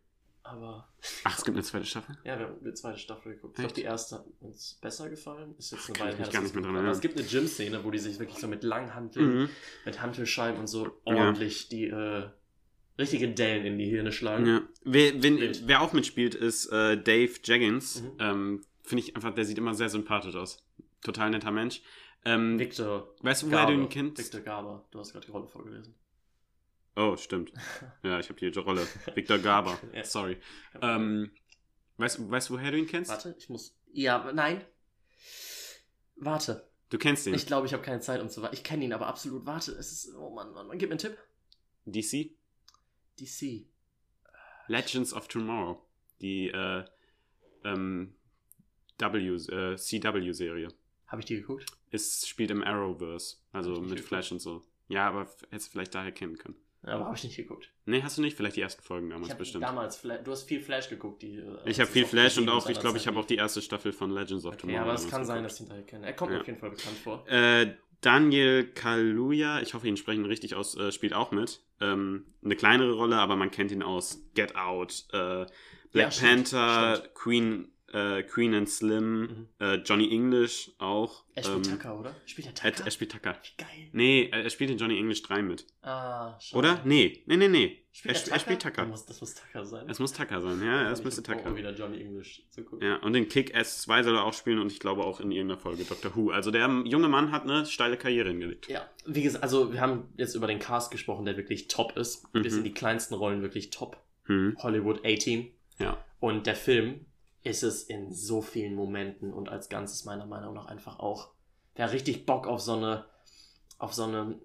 Aber
Ach, es gibt eine zweite Staffel?
ja, wir haben die zweite Staffel geguckt. Ich glaube,
Echt?
die erste hat uns besser gefallen. Ist jetzt eine Weile her,
gar nicht mehr dran.
Aber es gibt eine Gym-Szene, wo die sich wirklich so mit langen Hanteln,
Mhm.
mit Hantelscheiben und so ordentlich die äh, richtige Dellen in die Hirne schlagen.
Ja. Wer, wenn, wer auch mitspielt, ist äh, Dave Jaggins.
Mhm.
Ähm, Finde ich einfach, der sieht immer sehr sympathisch aus. Total netter Mensch. Ähm,
Victor
weißt du, woher du ihn kennst?
Victor Garber. Du hast gerade die Rolle vorgelesen.
Oh, stimmt. Ja, ich habe die Rolle. Victor Garber. Sorry. Ähm, weißt, du- weißt du, woher du ihn kennst?
Warte, ich muss. Ja, nein. Warte.
Du kennst ihn.
Ich glaube, ich habe keine Zeit, um zu warten. Ich kenne ihn aber absolut. Warte, es ist. Oh Mann, Mann, Mann. Gib mir einen Tipp.
DC?
DC.
Legends of Tomorrow. Die äh, ähm, W, äh, CW-Serie.
Habe ich die geguckt?
Es spielt im Arrowverse. Also mit
geguckt.
Flash und so. Ja, aber hättest du vielleicht daher kennen können.
Ja, aber habe ich nicht geguckt.
Nee, hast du nicht? Vielleicht die ersten Folgen damals
Ich
bestimmt.
damals, Fla du hast viel Flash geguckt. Die, äh,
Ich habe viel Flash und auch, ich glaube, ich habe auch die erste Staffel von Legends of
Okay,
Tomorrow.
aber es kann sein,
geguckt.
dass ich ihn daher kenne. Er kommt
Ja.
auf jeden Fall bekannt vor.
Äh, Daniel Kaluuya, ich hoffe, ihn sprechen richtig aus, äh, spielt auch mit. Ähm, eine kleinere Rolle, aber man kennt ihn aus Get Out, äh, Black
stimmt,
Panther,
stimmt.
Queen, äh, Queen and Slim,
Mhm.
äh, Johnny English auch.
Er spielt
ähm,
Tucker, oder? Spielt er
Er,
Tucker?
er spielt Tucker.
Wie geil.
Nee, er, er spielt in Johnny English 3 mit.
Ah, schade.
Oder? Nee, nee, nee, nee.
Spielt
er, sp- er spielt Tucker.
Das muss, das muss Tucker sein.
Es muss Tucker sein, ja, es
Ich
müsste Tucker.
mal wieder Johnny English zu gucken.
Ja, und in Kick-Ass 2 soll er auch spielen und ich glaube auch in irgendeiner Folge Doctor Who. Also der junge Mann hat eine steile Karriere hingelegt.
Ja, wie gesagt, also wir haben jetzt über den Cast gesprochen, der wirklich top ist.
Mhm.
Bis in die kleinsten Rollen wirklich top.
Hm.
Hollywood A-Team.
Ja.
Und der Film ist es in so vielen Momenten und als Ganzes meiner Meinung nach einfach auch. Der hat richtig Bock auf so eine, auf so eine,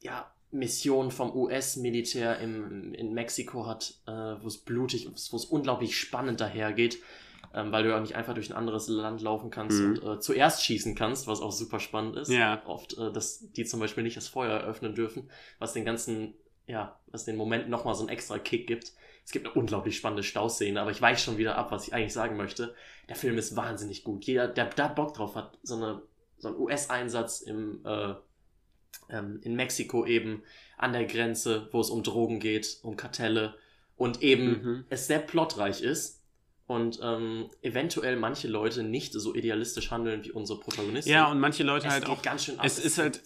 ja, Mission vom US-Militär in Mexiko hat, äh, wo es blutig, wo es unglaublich spannend dahergeht, ähm, weil du ja nicht einfach durch ein anderes Land laufen kannst
Mhm.
und äh, zuerst schießen kannst, was auch super spannend ist.
Ja.
Oft, äh, dass die zum Beispiel nicht das Feuer eröffnen dürfen, was den ganzen, ja, was den Moment nochmal so einen extra Kick gibt. Es gibt eine unglaublich spannende Stauszene, aber ich weiche schon wieder ab, was ich eigentlich sagen möchte. Der Film ist wahnsinnig gut. Jeder, der da Bock drauf hat, so, eine, so einen US-Einsatz im, äh, ähm, in Mexiko eben an der Grenze, wo es um Drogen geht, um Kartelle und eben
Mhm.
es sehr plotreich ist und ähm, eventuell manche Leute nicht so idealistisch handeln wie unsere Protagonisten.
Ja, und manche Leute
es
halt auch.
ganz schön ab.
es ist halt-.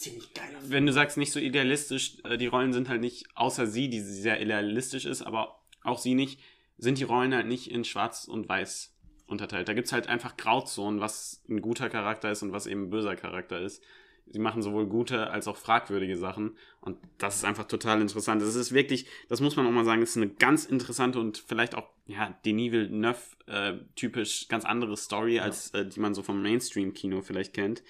Wenn du sagst, nicht so idealistisch, äh, die Rollen sind halt nicht, außer sie, die sehr idealistisch ist, aber auch sie nicht, sind die Rollen halt nicht in Schwarz und Weiß unterteilt. Da gibt's halt einfach Grauzonen, was ein guter Charakter ist und was eben ein böser Charakter ist. Sie machen sowohl gute als auch fragwürdige Sachen und das ist einfach total interessant. Das ist wirklich, das muss man auch mal sagen, ist eine ganz interessante und vielleicht auch, ja, Denis Villeneuve äh, typisch ganz andere Story,
Ja.
als äh, die man so vom Mainstream-Kino vielleicht kennt.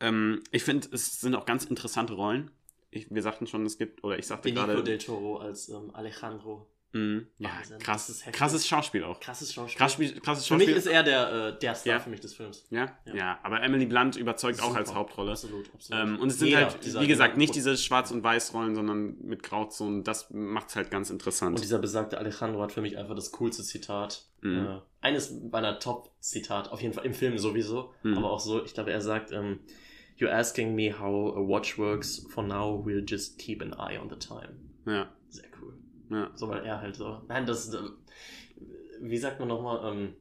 Ähm, ich finde, es sind auch ganz interessante Rollen. Ich, wir sagten schon, es gibt, oder ich sagte
Benicio
gerade,
del Toro als ähm, Alejandro.
Mh, ja,
Wahnsinn,
krass,
das ist heftig.
krasses Schauspiel auch.
Krasses Schauspiel.
Krass, krasses
für mich
Schauspiel.
ist er der, äh, der Star
Ja.
für mich des Films.
ja?
Ja.
ja, aber Emily Blunt überzeugt auch
Super.
als Hauptrolle.
Absolut, absolut.
Ähm, und es sind
Jeder
halt, wie gesagt, nicht diese Schwarz- und Weiß-Rollen, sondern mit Grauzonen. Das macht es halt ganz interessant.
Und dieser besagte Alejandro hat für mich einfach das coolste Zitat.
Mhm.
Äh, eines meiner Top-Zitat, auf jeden Fall im Film sowieso,
Mhm.
aber auch so, ich glaube, er sagt, ähm, You're asking me how a watch works. For now, we'll just keep an eye on the time.
ja,
Sehr cool.
Ja.
So, weil er halt so. Nein, das. ähm, Wie sagt man nochmal? Ähm,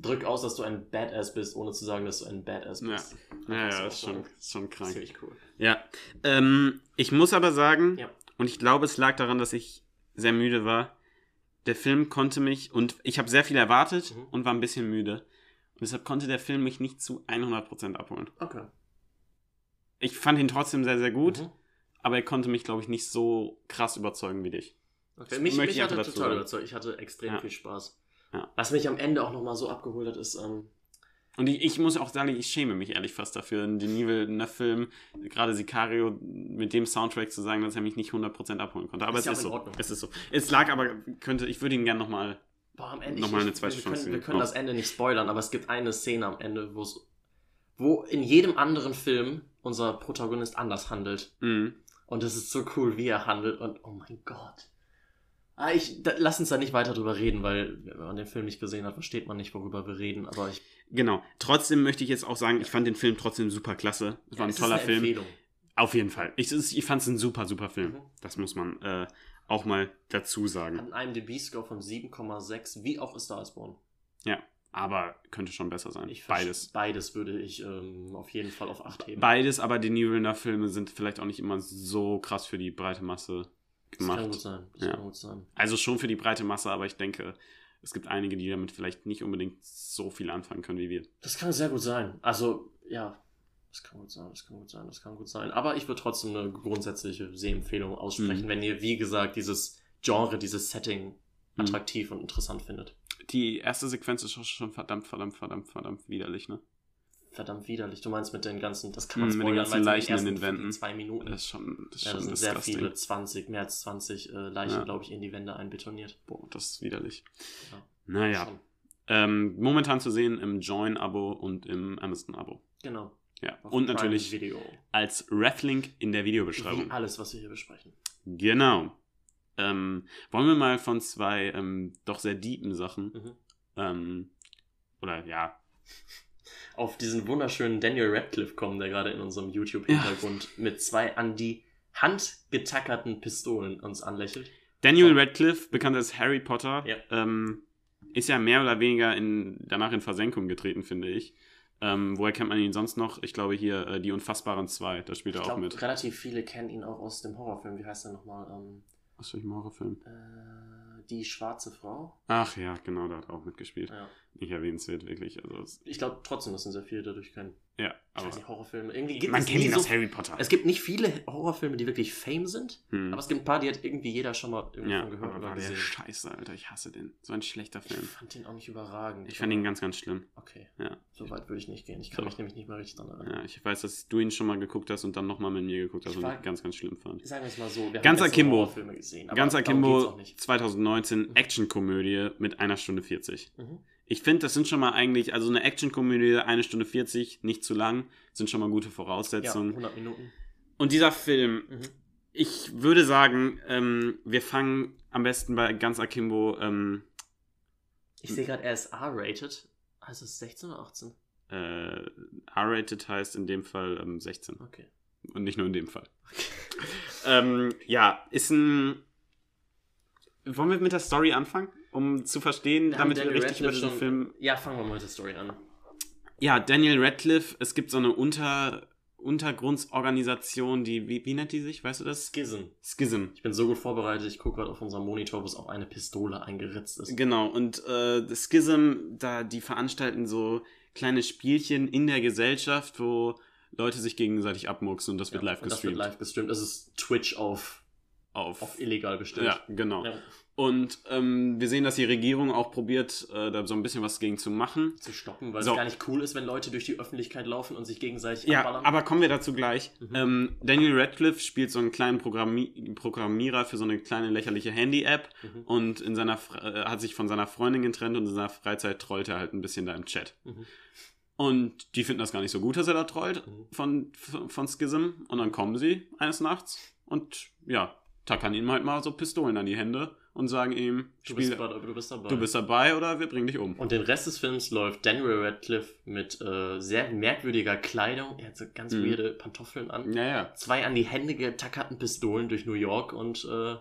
drück aus, dass du ein Badass bist, ohne zu sagen, dass du ein Badass
Ja.
bist.
Ja,
Das
ja,
ist
schon, ist schon
Das ist
krank.
wirklich cool.
Ja, ähm, ich muss aber sagen,
Ja.
und ich glaube, es lag daran, dass ich sehr müde war. Der Film konnte mich, und ich habe sehr viel erwartet
Mhm.
und war ein bisschen müde. Und deshalb konnte der Film mich nicht zu 100% abholen.
Okay.
Ich fand ihn trotzdem sehr, sehr gut,
Mhm.
aber er konnte mich, glaube ich, nicht so krass überzeugen wie dich.
Okay. Mich, mich
ich
hat er total überzeugt. Ich hatte extrem
Ja.
viel Spaß.
Ja.
Was mich am Ende auch nochmal so abgeholt hat, ist, ähm,
Und ich, ich muss auch sagen, ich schäme mich ehrlich fast dafür, in den Villeneuve-Film, gerade Sicario, mit dem Soundtrack zu sagen, dass er mich nicht 100% abholen konnte. Aber
Ist ja
es ist
auch in
so.
Ordnung.
Es ist so. Es lag aber, könnte, ich würde ihn gerne nochmal.
boah, am Ende.
Nochmal
ich-
eine
ich-
zweite
wir
Chance
können, wir
geben.
können
Oh.
das Ende nicht spoilern, aber es gibt eine Szene am Ende, wo in jedem anderen Film unser Protagonist anders handelt.
Mhm.
Und es ist so cool, wie er handelt und oh mein Gott. Ah, ich, da, lass uns da nicht weiter drüber reden, weil wenn man den Film nicht gesehen hat, versteht man nicht, worüber wir reden. Aber ich,
Genau. Trotzdem möchte ich jetzt auch sagen, ich fand den Film trotzdem super klasse. Es war ein
es ist
toller
eine
Film.
Empfehlung.
Auf jeden Fall. Ich, ich fand es ein super, super Film.
Mhm.
Das muss man äh, auch mal dazu sagen.
Hat einen IMDb-Score von 7,6, wie auch A Star is Born.
Aber könnte schon besser sein. Beides.
Beides würde ich ähm, auf jeden Fall auf 8 heben.
Beides, aber die New Villeneuve-Filme sind vielleicht auch nicht immer so krass für die breite Masse
das kann
gemacht.
gut sein. Das
Ja.
kann gut sein.
Also schon für die breite Masse, aber ich denke, es gibt einige, die damit vielleicht nicht unbedingt so viel anfangen können wie wir.
Das kann sehr gut sein. Also, ja, das kann gut sein, das kann gut sein, das kann gut sein. Aber ich würde trotzdem eine grundsätzliche Sehempfehlung aussprechen,
Mhm.
wenn ihr, wie gesagt, dieses Genre, dieses Setting
Mhm.
attraktiv und interessant findet.
Die erste Sequenz ist schon verdammt, verdammt, verdammt, verdammt widerlich, ne?
Verdammt widerlich. Du meinst mit den ganzen, das kann man
Mhm, mit den ganzen Leichen in den Wänden.
Zwei Minuten.
Das ist schon, das ist
ja, das
schon
sind sehr viele, 20, mehr als 20 äh, Leichen,
Ja.
glaube ich, in die Wände einbetoniert.
Boah, das ist widerlich.
Ja.
Naja. Ähm, momentan zu sehen im Join-Abo und im Amazon-Abo.
Genau.
Ja.
Auf
Und natürlich
Video.
als Reflink in der
Wie
Videobeschreibung.
alles, was wir hier besprechen.
Genau. Ähm, wollen wir mal von zwei ähm, doch sehr deepen Sachen,
Mhm.
ähm, oder ja,
auf diesen wunderschönen Daniel Radcliffe kommen, der gerade in unserem YouTube-Hintergrund mit zwei an die Hand getackerten Pistolen uns anlächelt.
Daniel. Radcliffe, bekannt als Harry Potter,
Ja.
ähm, ist ja mehr oder weniger in, danach in Versenkung getreten, finde ich. Ähm, woher kennt man ihn sonst noch? Ich glaube hier äh, Die Unfassbaren 2, da spielt er
Ich
auch mit.
relativ viele kennen ihn auch aus dem Horrorfilm. Wie heißt der nochmal? Ähm,
Aus welchem Horrorfilm?
äh, die schwarze Frau.
Ach ja, genau, da hat er auch mitgespielt.
Ja.
Nicht erwähnenswert, wirklich. Also,
Ich glaube trotzdem, dass sind sehr viele dadurch kein.
ja,
Ich
aber
weiß nicht, Horrorfilme. Irgendwie gibt
man
es
kennt ihn
so,
aus Harry Potter.
Es gibt nicht viele Horrorfilme, die wirklich Fame sind,
Hm.
aber es gibt ein paar, die hat irgendwie jeder schon mal irgendwie
Ja,
gehört
aber
oder
war der
gesehen.
scheiße, Alter. Ich hasse den. So ein schlechter
Ich
Film.
fand den auch nicht überragend.
Ich fand ihn ganz, ganz schlimm.
Okay,
Ja.
so weit würde ich nicht gehen. Ich kann
Doch.
mich nämlich nicht mal richtig dran erinnern.
Ja, ich weiß, dass du ihn schon mal geguckt hast und dann nochmal mit mir geguckt hast
Ich
und
war-
ich ganz, ganz schlimm fand.
Sagen wir es mal so, wir
Ganz
haben
Akimbo.
Horrorfilme gesehen. aber
Ganz Akimbo
auch nicht.
2019 Actionkomödie mit einer Stunde 40.
Mhm.
Ich finde, das sind schon mal eigentlich, also eine Actionkomödie, eine Stunde 40, nicht zu lang, sind schon mal gute
Ja,
Voraussetzungen.
100 Minuten.
Und dieser Film,
Mhm.
ich würde sagen, ähm, wir fangen am besten bei Ganz Akimbo, ähm,
Ich sehe gerade, er ist R-rated. Also ist es 16 oder 18?
äh, R-rated heißt in dem Fall ähm, 16.
Okay.
Und nicht nur in dem Fall. ähm, ja, ist ein. Wollen wir mit der Story anfangen, um zu verstehen,
haben
damit wir richtig über
Radcliffe
diesen
schon-
Film.
Ja, fangen wir mal mit der Story an.
Ja, Daniel Radcliffe, es gibt so eine Unter Untergrundsorganisation, die, wie, wie nennt die sich, weißt du das?
Schism.
Schism.
Ich bin so gut vorbereitet, ich gucke gerade auf unserem Monitor, wo es auch eine Pistole eingeritzt ist.
Genau, und äh, Schism, da die veranstalten so kleine Spielchen in der Gesellschaft, wo Leute sich gegenseitig abmurksen und das wird
Ja,
live
und das wird
gestreamt.
live gestreamt. Das ist Twitch auf,
auf.
auf illegal gestellt.
ja, genau.
Ja,
Und ähm, wir sehen, dass die Regierung auch probiert, äh, da so ein bisschen was gegen zu machen.
zu stoppen, weil
So.
es gar nicht cool ist, wenn Leute durch die Öffentlichkeit laufen und sich gegenseitig
Ja,
abballern.
aber kommen wir dazu gleich.
Mhm.
Ähm, Daniel Radcliffe spielt so einen kleinen Programmi Programmierer für so eine kleine lächerliche Handy-App
Mhm.
und in seiner äh, hat sich von seiner Freundin getrennt und in seiner Freizeit trollt er halt ein bisschen da im Chat.
Mhm.
Und die finden das gar nicht so gut, dass er da trollt
Mhm.
von, von, von Schism. Und dann kommen sie eines Nachts und ja, tackern ihm halt mal so Pistolen an die Hände und sagen ihm,
Du bist, dabei, du bist dabei.
du bist dabei oder wir bringen dich um.
und den Rest des Films läuft Daniel Radcliffe mit äh, sehr merkwürdiger Kleidung. Er hat so ganz
Mhm.
weirde Pantoffeln an.
Ja, ja.
Zwei an die Hände getackerten Pistolen durch New York und äh,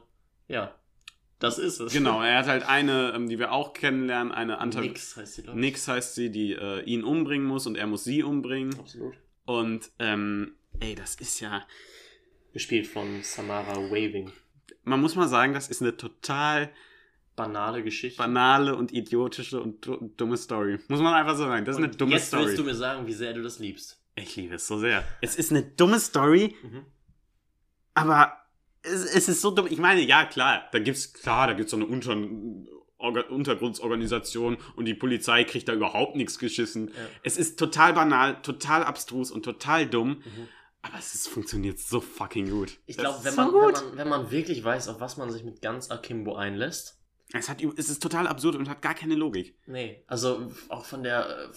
ja, das ist es.
Genau, er hat halt eine, ähm, die wir auch kennenlernen, eine Anta
Nix heißt sie.
Nix heißt sie, die äh, ihn umbringen muss und er muss sie umbringen.
Absolut.
Und ähm, ey, das ist ja,
Gespielt von Samara Waving.
Man muss mal sagen, das ist eine total
Banale Geschichte.
banale und idiotische und du- dumme Story. Muss man einfach so sagen. Das ist
Und
eine dumme
jetzt
Story.
willst du mir sagen, wie sehr du das liebst.
Ich liebe es so sehr. Es ist eine dumme Story,
Mhm.
aber es, es ist so dumm. Ich meine, ja, klar, da gibt's, klar, da gibt's so eine Unter Orga Untergrundsorganisation und die Polizei kriegt da überhaupt nichts geschissen.
Ja.
Es ist total banal, total abstrus und total dumm,
Mhm.
Aber es ist, funktioniert so fucking gut.
Ich glaube, wenn,
so
man, wenn,
gut.
man, wenn man wirklich weiß, auf was man sich mit ganz Akimbo einlässt,
Es, hat, es ist total absurd und hat gar keine Logik.
nee, also auch von der,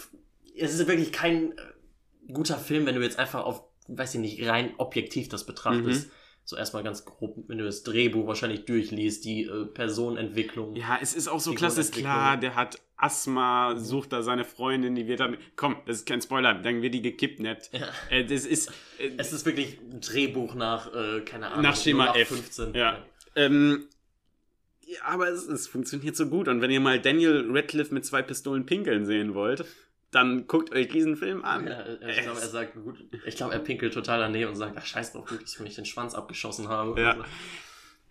es ist wirklich kein äh, guter Film, wenn du jetzt einfach auf, weiß ich nicht, rein objektiv das betrachtest.
Mhm.
So erstmal ganz grob, wenn du das Drehbuch wahrscheinlich durchliest, die äh, Personenentwicklung.
Ja, es ist auch so
Die
klasse, ist
Grundentwicklung.
klar, der hat Asthma, sucht da seine Freundin, die wird dann, komm, das ist kein Spoiler, dann wird die gekidnappt.
Ja.
Äh, das ist, äh,
Es ist wirklich ein Drehbuch nach, äh, keine Ahnung,
Nach Schema F.
15.
Ja. Ähm, ja, aber es, es funktioniert so gut. Und wenn ihr mal Daniel Radcliffe mit zwei Pistolen pinkeln sehen wollt, dann guckt euch diesen Film an.
Ja, äh, ich glaube, er sagt, gut, ich glaube, er pinkelt total daneben und sagt, ach, scheiß drauf, gut, dass ich mir nicht den Schwanz abgeschossen habe.
Ja.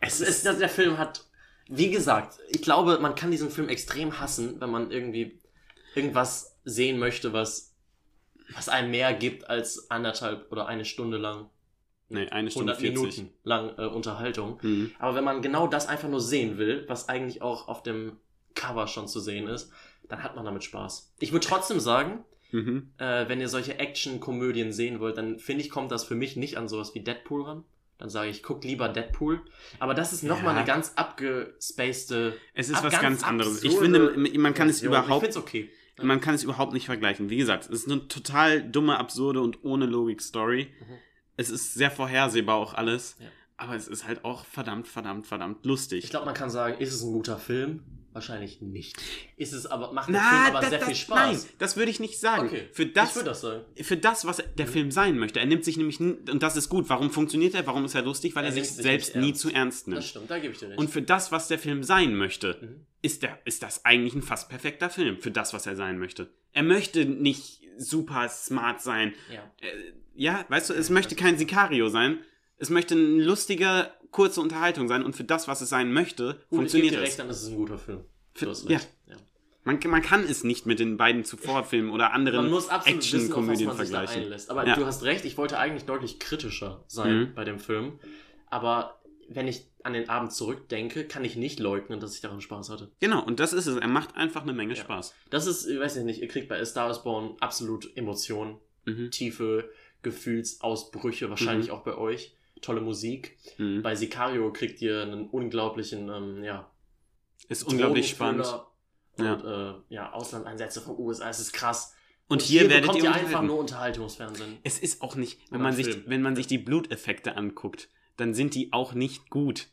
Also, es ist, der Film hat, wie gesagt, ich glaube, man kann diesen Film extrem hassen, wenn man irgendwie irgendwas sehen möchte, was, was einem mehr gibt als anderthalb oder eine Stunde lang,
Nee, eine Stunde
100
40.
Minuten lang äh, Unterhaltung.
Mhm.
Aber wenn man genau das einfach nur sehen will, was eigentlich auch auf dem Cover schon zu sehen ist, dann hat man damit Spaß. Ich würde trotzdem sagen,
Mhm.
äh, wenn ihr solche Action-Komödien sehen wollt, dann finde ich, kommt das für mich nicht an sowas wie Deadpool ran. Dann sage ich, guck lieber Deadpool. Aber das ist nochmal
Ja.
eine ganz abgespacede.
Es ist
ab-
was ganz, anderes. Ich finde, man kann es.
Ich
überhaupt,
es okay.
man kann es überhaupt nicht vergleichen. Wie gesagt, es ist eine total dumme, absurde und ohne Logik Story.
Mhm.
Es ist sehr vorhersehbar auch alles.
Ja.
Aber es ist halt auch verdammt, verdammt, verdammt lustig.
Ich glaube, man kann sagen, ist es ein guter Film? Wahrscheinlich nicht. Ist es aber, macht der
Na,
Film aber
das,
sehr
das,
viel Spaß.
Nein, das würde ich nicht sagen.
Okay.
Für
ich
das,
würde das sagen.
für das, was der Film sein möchte. Er nimmt sich nämlich, und das ist gut. Warum funktioniert er? Warum ist er lustig? Weil
Er
er, sich selbst nie
ernst.
zu ernst
Das
nimmt.
stimmt, da gebe ich dir recht.
Und für das, was der Film sein möchte,
Mhm.
ist, der, ist das eigentlich ein fast perfekter Film. Für das, was er sein möchte. Er möchte nicht super smart sein.
ja.
Äh, ja, weißt du, es möchte kein Sicario sein. Es möchte eine lustige, kurze Unterhaltung sein. Und für das, was es sein möchte,
Gut, ich
funktioniert
dir
es.
recht, dann ist es ein guter Film.
Für- ja.
Ja.
Man, man kann es nicht mit den beiden zuvor Filmen oder anderen
Man muss absolut wissen, auf was
Action-Komödien
man sich da
vergleichen.
einlässt. Aber
Ja.
du hast recht, ich wollte eigentlich deutlich kritischer sein
Mhm.
bei dem Film. Aber wenn ich an den Abend zurückdenke, kann ich nicht leugnen, dass ich daran Spaß hatte.
Genau, und das ist es. Er macht einfach eine Menge
Ja.
Spaß.
Das ist, ich weiß nicht, ihr kriegt bei A Star is Born absolut Emotionen,
Mhm.
tiefe Gefühlsausbrüche, wahrscheinlich auch bei euch. Tolle Musik.
Mhm.
Bei Sicario kriegt ihr einen unglaublichen, ähm, ja,
Ist unglaublich spannend.
Und äh, ja, Auslandseinsätze von USA, es ist krass.
Und, hier, werdet
bekommt
ihr
ihr einfach nur Unterhaltungsfernsehen.
Es ist auch nicht, wenn
Oder
man, sich, wenn man sich die Bluteffekte anguckt, dann sind die auch nicht gut,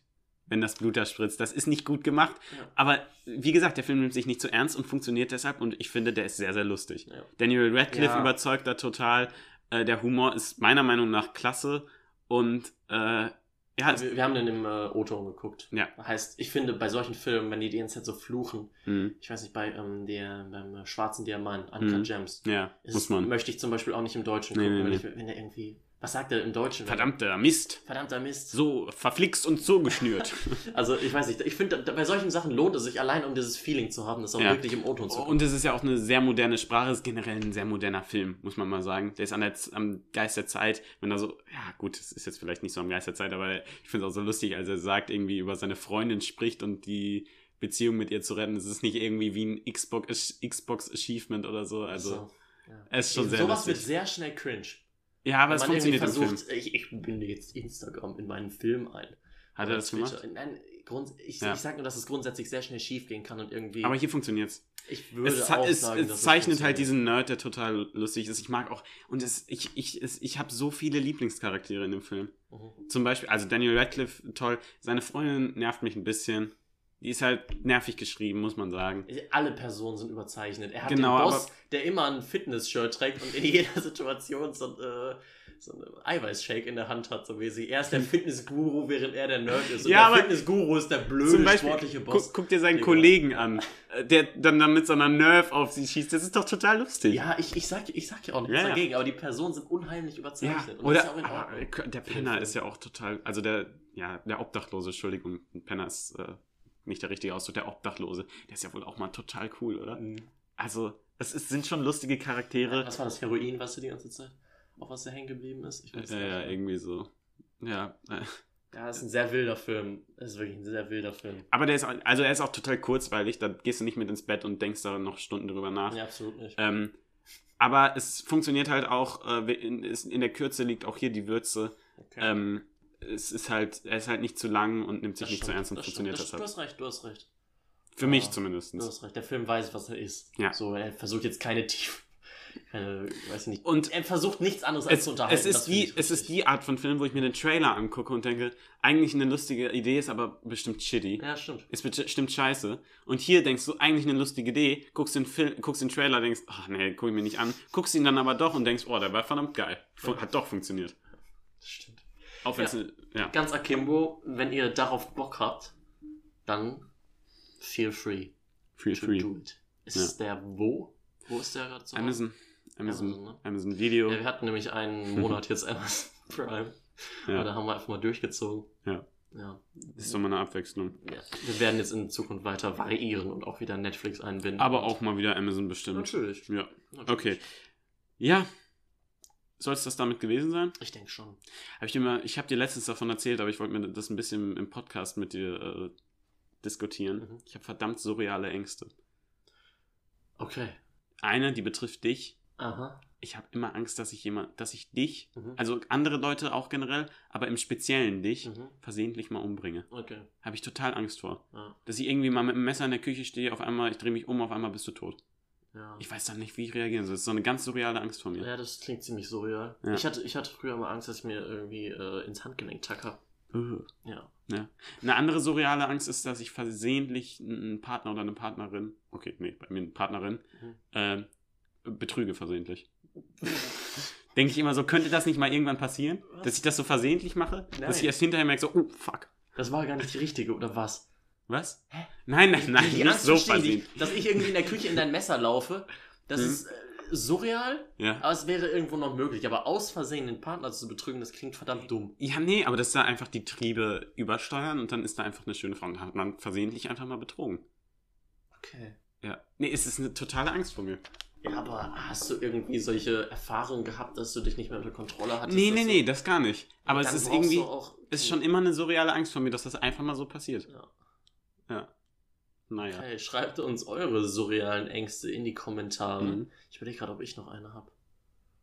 wenn das Blut da spritzt. Das ist nicht gut gemacht.
Ja.
Aber wie gesagt, der Film nimmt sich nicht zu ernst und funktioniert deshalb. Und ich finde, der ist sehr, sehr lustig.
Ja.
Daniel Radcliffe
Ja.
überzeugt da total. Äh, der Humor ist meiner Meinung nach klasse. Und äh, ja,
Wir, wir haben den im äh, O-Ton geguckt.
Ja.
Heißt, ich finde, bei solchen Filmen, wenn die die ganze Zeit so fluchen,
mh,
ich weiß nicht, bei ähm, der, beim äh, Schwarzen Diamant, Uncut
Mhm.
Gems,
ja,
ist,
muss man.
möchte ich zum Beispiel auch nicht im Deutschen
Nee,
gucken,
nee,
wenn,
nee.
Ich, wenn der irgendwie, was sagt er im Deutschen?
Verdammter Mist.
Verdammter Mist.
So verflixt und so geschnürt.
Also, ich weiß nicht, ich finde, bei solchen Sachen lohnt es sich allein, um dieses Feeling zu haben, das auch
Ja.
wirklich im O-Ton zu gucken.
Und es ist ja auch eine sehr moderne Sprache, es ist generell ein sehr moderner Film, muss man mal sagen. Der ist an der, am Geist der Zeit, wenn er so, ja gut, es ist jetzt vielleicht nicht so am Geist der Zeit, aber ich finde es auch so lustig, als er sagt, irgendwie über seine Freundin spricht und die Beziehung mit ihr zu retten. Es ist nicht irgendwie wie ein Xbox, Xbox Achievement oder so. Also,
So, ja.
es ist schon sehr
Sowas wird
lustig.
sehr schnell cringe.
Ja, aber es funktioniert im Film.
versucht, ich, ich binde jetzt Instagram in meinen Film ein.
Hat er das gemacht?
Twitter. Nein, Grund, ich,
Ja.
ich sag nur, dass es grundsätzlich sehr schnell schief gehen kann und irgendwie.
Aber hier funktioniert's.
ich würde
Es,
auch
es,
sagen,
es
dass
zeichnet halt diesen Nerd, der total lustig ist. Ich mag auch, und es, ich, ich, es, ich habe so viele Lieblingscharaktere in dem Film.
Mhm.
Zum Beispiel, also Daniel Radcliffe, toll. Seine Freundin nervt mich ein bisschen. Die ist halt nervig geschrieben, muss man sagen.
Alle Personen sind überzeichnet. Er hat
Genau,
den Boss,
aber-
der immer ein Fitness-Shirt trägt und in jeder Situation so, ein, äh, so einen Eiweißshake in der Hand hat, so wie sie. Er ist der Fitness-Guru, während er der Nerd ist. Und
Ja,
der
aber
Fitness-Guru ist der blöde,
Beispiel,
sportliche Boss.
guck, guck dir seinen
Digga.
Kollegen an, äh, der dann, dann mit so einer Nerf auf sie schießt. Das ist doch total lustig.
Ja, ich, ich, sag, ich sag ja auch nichts
Ja, ja.
dagegen, aber die Personen sind unheimlich
Ja,
überzeichnet. und das
oder
ist ja auch in
ah,
Ordnung.
der Penner ist ja auch total, also der, ja, der Obdachlose, Entschuldigung, Penner ist äh, nicht der richtige Ausdruck, der Obdachlose, der ist ja wohl auch mal total cool, oder?
Mhm.
Also, es ist, sind schon lustige Charaktere.
Was war das Heroin, was du die ganze Zeit? Auf was der hängen geblieben ist? Ich weiß
Ja,
nicht.
ja, irgendwie so. Ja, äh.
Ja, das ist ein sehr wilder Film. Das ist wirklich ein sehr wilder Film.
aber der ist, auch- also er ist auch total kurzweilig, da gehst du nicht mit ins Bett und denkst da noch Stunden drüber nach.
Ja, absolut nicht.
Ähm, aber es funktioniert halt auch, äh, in, in der Kürze liegt auch hier die Würze.
Okay.
Ähm, es ist halt, er ist halt nicht zu lang und nimmt sich
Das
nicht zu
stimmt,
ernst und
das
funktioniert
stimmt.
deshalb.
Das, du hast recht, du hast recht.
Für
Ja,
mich zumindest.
Du hast recht. Der Film weiß, was er ist.
Ja.
So, er versucht jetzt keine tief. Keine, weiß ich nicht.
Und
er versucht nichts anderes als
es,
zu unterhalten.
es, ist die, es ist die Art von Film, wo ich mir den Trailer angucke und denke, eigentlich eine lustige Idee ist aber bestimmt shitty.
Ja, stimmt.
Ist bestimmt scheiße. Und hier denkst du, eigentlich eine lustige Idee, guckst den, Film, guckst den Trailer, denkst, ach nee, guck ich mir nicht an, guckst ihn dann aber doch und denkst, oh, der war verdammt geil. Hat doch funktioniert. Auch wenn es, ja.
Ganz akimbo, wenn ihr darauf Bock habt, dann feel free
Feel
to
free.
do it. Ist der wo? Wo ist der gerade so?
Amazon, Amazon,
Amazon, ne?
Amazon Video.
Ja, wir hatten nämlich einen Monat jetzt Amazon Prime.
Ja.
Und da haben wir einfach mal durchgezogen.
Ja.
Ja.
Das ist doch mal eine Abwechslung.
ja. Wir werden jetzt in Zukunft weiter variieren und auch wieder Netflix einbinden.
Aber auch mal wieder Amazon bestimmt.
Natürlich.
Ja.
Natürlich.
Okay. Ja. Soll es das damit gewesen sein?
Ich denke schon.
Hab ich ich habe dir letztens davon erzählt, aber ich wollte mir das ein bisschen im Podcast mit dir äh, diskutieren.
Mhm.
Ich habe verdammt surreale Ängste.
Okay.
Eine, die betrifft dich.
Aha.
Ich habe immer Angst, dass ich jemand, dass ich dich,
Mhm.
also andere Leute auch generell, aber im Speziellen dich,
Mhm.
versehentlich mal umbringe.
Okay.
Habe ich total Angst vor.
Ja.
Dass ich irgendwie mal mit dem Messer in der Küche stehe, auf einmal, ich drehe mich um, auf einmal bist du tot.
Ja.
Ich weiß dann nicht, wie ich reagieren soll. Das ist so eine ganz surreale Angst von mir.
ja, das klingt ziemlich surreal.
Ja.
Ich, hatte, ich hatte früher mal Angst, dass ich mir irgendwie äh, ins Handgelenk tacke.
Uh.
Ja.
Eine andere surreale Angst ist, dass ich versehentlich einen Partner oder eine Partnerin, okay, nee, bei mir eine Partnerin,
Mhm.
ähm, betrüge versehentlich. Denke ich immer so, könnte das nicht mal irgendwann passieren?
Was?
Dass ich das so versehentlich mache? Dass
Nein.
ich erst hinterher merke, so, oh, fuck.
Das war gar nicht die richtige, oder was?
Was? Nein, nein, nein,
die
nicht so
nicht. Dass ich irgendwie in der Küche in dein Messer laufe, das
Mhm.
ist äh, surreal,
Ja.
aber es wäre irgendwo noch möglich. Aber aus Versehen den Partner zu betrügen, das klingt verdammt dumm.
Ja, nee, aber dass da einfach die Triebe übersteuern und dann ist da einfach eine schöne Frau. Und hat man versehentlich einfach mal betrogen.
Okay.
Ja. Nee, es ist eine totale Angst vor mir.
Ja, aber hast du irgendwie solche Erfahrungen gehabt, dass du dich nicht mehr unter Kontrolle hattest?
Nee, nee, nee, das gar nicht. Aber es ist irgendwie, es ist schon immer eine surreale Angst vor mir, dass das einfach mal so passiert.
Ja.
Ja. Naja.
Okay, schreibt uns eure surrealen Ängste in die Kommentare.
Mhm.
Ich überlege gerade, ob ich noch eine habe.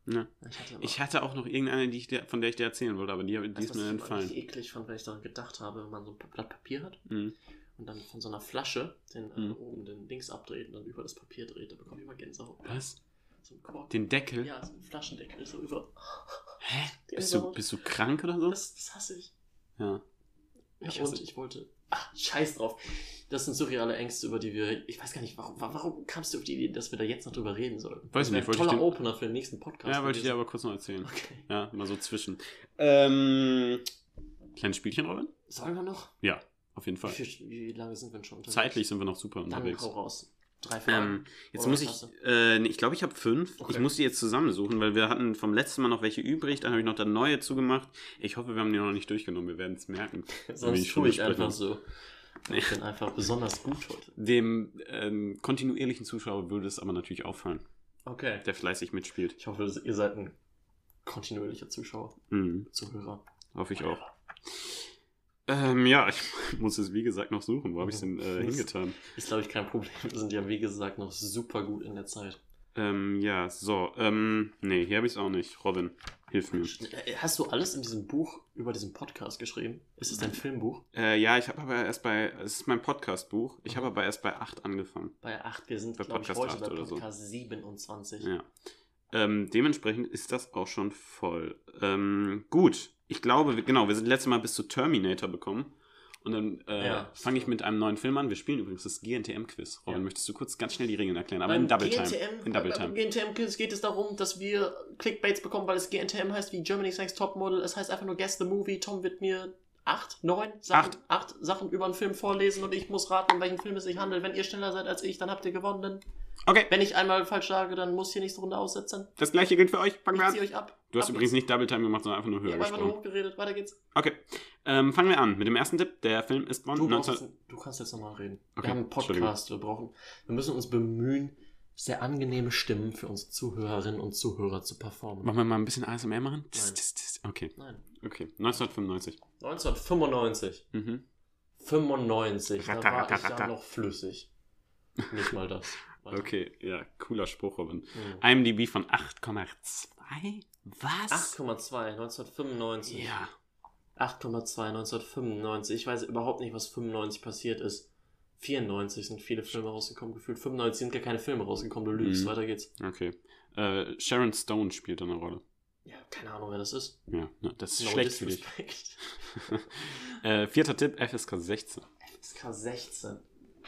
Ja.
Ich hatte,
Ich hatte auch noch irgendeine, die ich dir, von der ich dir erzählen wollte, aber die, die
Weißt
ist mir
was ich
entfallen.
eklig fand, wenn ich daran gedacht habe, wenn man so ein Blatt Papier hat
Mhm.
und dann von so einer Flasche den äh,
Mhm.
oben den Dings abdreht und dann über das Papier dreht, da bekomme ich immer Gänsehaut.
Was?
So ein Kork.
Den Deckel?
Ja, so ein Flaschendeckel, so über.
Hä? Bist du, bist du krank oder so?
Das, das hasse ich.
Ja.
Ja,
Ich
und ich wollte. Ach, scheiß drauf. Das sind surreale Ängste, über die wir. Ich weiß gar nicht, warum, warum kamst du auf die Idee, dass wir da jetzt noch drüber reden sollen?
Weiß ich nicht,
Ein toller Opener für den nächsten Podcast.
Ja, wollte ich dir aber kurz noch erzählen.
Okay.
Ja, mal so zwischen. Ähm, kleines Spielchen, Robin?
Sollen wir noch?
Ja, auf jeden
Wie,
Fall.
viel, wie lange sind wir denn schon unterwegs?
Zeitlich sind wir noch super
Dann
unterwegs.
hau raus. Drei Fragen.
Ähm, jetzt
Oder
muss ich, äh, nee, ich glaube, ich habe fünf.
Okay.
Ich muss die jetzt zusammensuchen, weil wir hatten vom letzten Mal noch welche übrig, dann habe ich noch da neue zugemacht. Ich hoffe, wir haben die noch nicht durchgenommen, wir werden es merken.
Sonst
schon
tue ich
besprechen.
einfach so. Ich bin einfach besonders gut heute.
Dem ähm, kontinuierlichen Zuschauer würde es aber natürlich auffallen,
Okay.
der fleißig mitspielt.
Ich hoffe, ihr seid ein kontinuierlicher Zuschauer,
Mhm,
Zuhörer.
hoffe ich auch. Ähm, ja, ich muss es wie gesagt noch suchen. Wo habe ich es denn äh, hingetan?
Ist, glaube ich, kein Problem. Wir sind ja, wie gesagt, noch super gut in der Zeit.
Ähm, ja, so. Ähm, nee, hier habe ich es auch nicht. Robin, hilf mir.
Äh, Hast du alles in diesem Buch über diesen Podcast geschrieben? Ist es dein Filmbuch?
Äh, ja, ich habe aber erst bei, es ist mein Podcast-Buch. Ich habe aber erst bei 8 angefangen.
Bei 8, wir sind,
Bei
glaube ich,
Podcast
heute
8
bei
oder so.
Podcast 27.
Ja. Ähm, dementsprechend ist das auch schon voll. Ähm, gut, ich glaube, wir- genau, wir sind letztes Mal bis zu Terminator bekommen. Und dann äh,
Ja.
fange ich mit einem neuen Film an. Wir spielen übrigens das GNTM-Quiz. Robin,
Ja.
möchtest du kurz ganz schnell die Regeln erklären? Aber
Beim
in Double
GNTM,
Time. In Double Time.
GNTM Quiz geht es darum, dass wir Clickbaits bekommen, weil es GNTM heißt wie Germany's Next Topmodel. Es heißt einfach nur Guess the Movie. Tom wird mir acht, neun Sachen,
Acht.
acht Sachen über einen Film vorlesen und ich muss raten, um welchen Film es sich handelt. Wenn ihr schneller seid als ich, dann habt ihr gewonnen.
Okay,
Wenn ich einmal falsch sage, dann muss hier nächste Runde aussetzen.
das gleiche gilt für euch. Fangen
Ich
wir an.
euch ab.
Du hast
Ab
übrigens nicht Double Time gemacht, sondern einfach nur höher
Ich habe einfach nur hochgeredet. Weiter geht's.
Okay, ähm, fangen wir an mit dem ersten Tipp. Der Film ist von
Du, brauchst
19...
jetzt, du kannst jetzt nochmal reden.
Okay,
Wir haben einen Podcast. Wir brauchen, wir müssen uns bemühen, sehr angenehme Stimmen für unsere Zuhörerinnen und Zuhörer zu performen.
Wollen wir mal ein bisschen ASMR machen?
Nein.
Okay,
Nein.
okay. 1995.
1995.
Mhm.
95. Da
Ratter,
war
ratter,
ich ja
ratter.
noch flüssig. Nicht mal das.
Okay, ja, cooler Spruch, Robin.
Mhm.
IMDb von 8,2? Was?
8,2 1995.
Ja.
8,2 1995. Ich weiß überhaupt nicht, was 95 passiert ist. 94 sind viele Filme rausgekommen, gefühlt 95 sind gar keine Filme rausgekommen, du lügst.
Mhm.
Weiter geht's.
Okay. Äh, Sharon Stone spielt eine Rolle.
Ja, keine Ahnung, wer das ist.
Ja, ne, das ist
No
schlecht für dich. Äh, vierter Tipp, FSK 16.
FSK 16.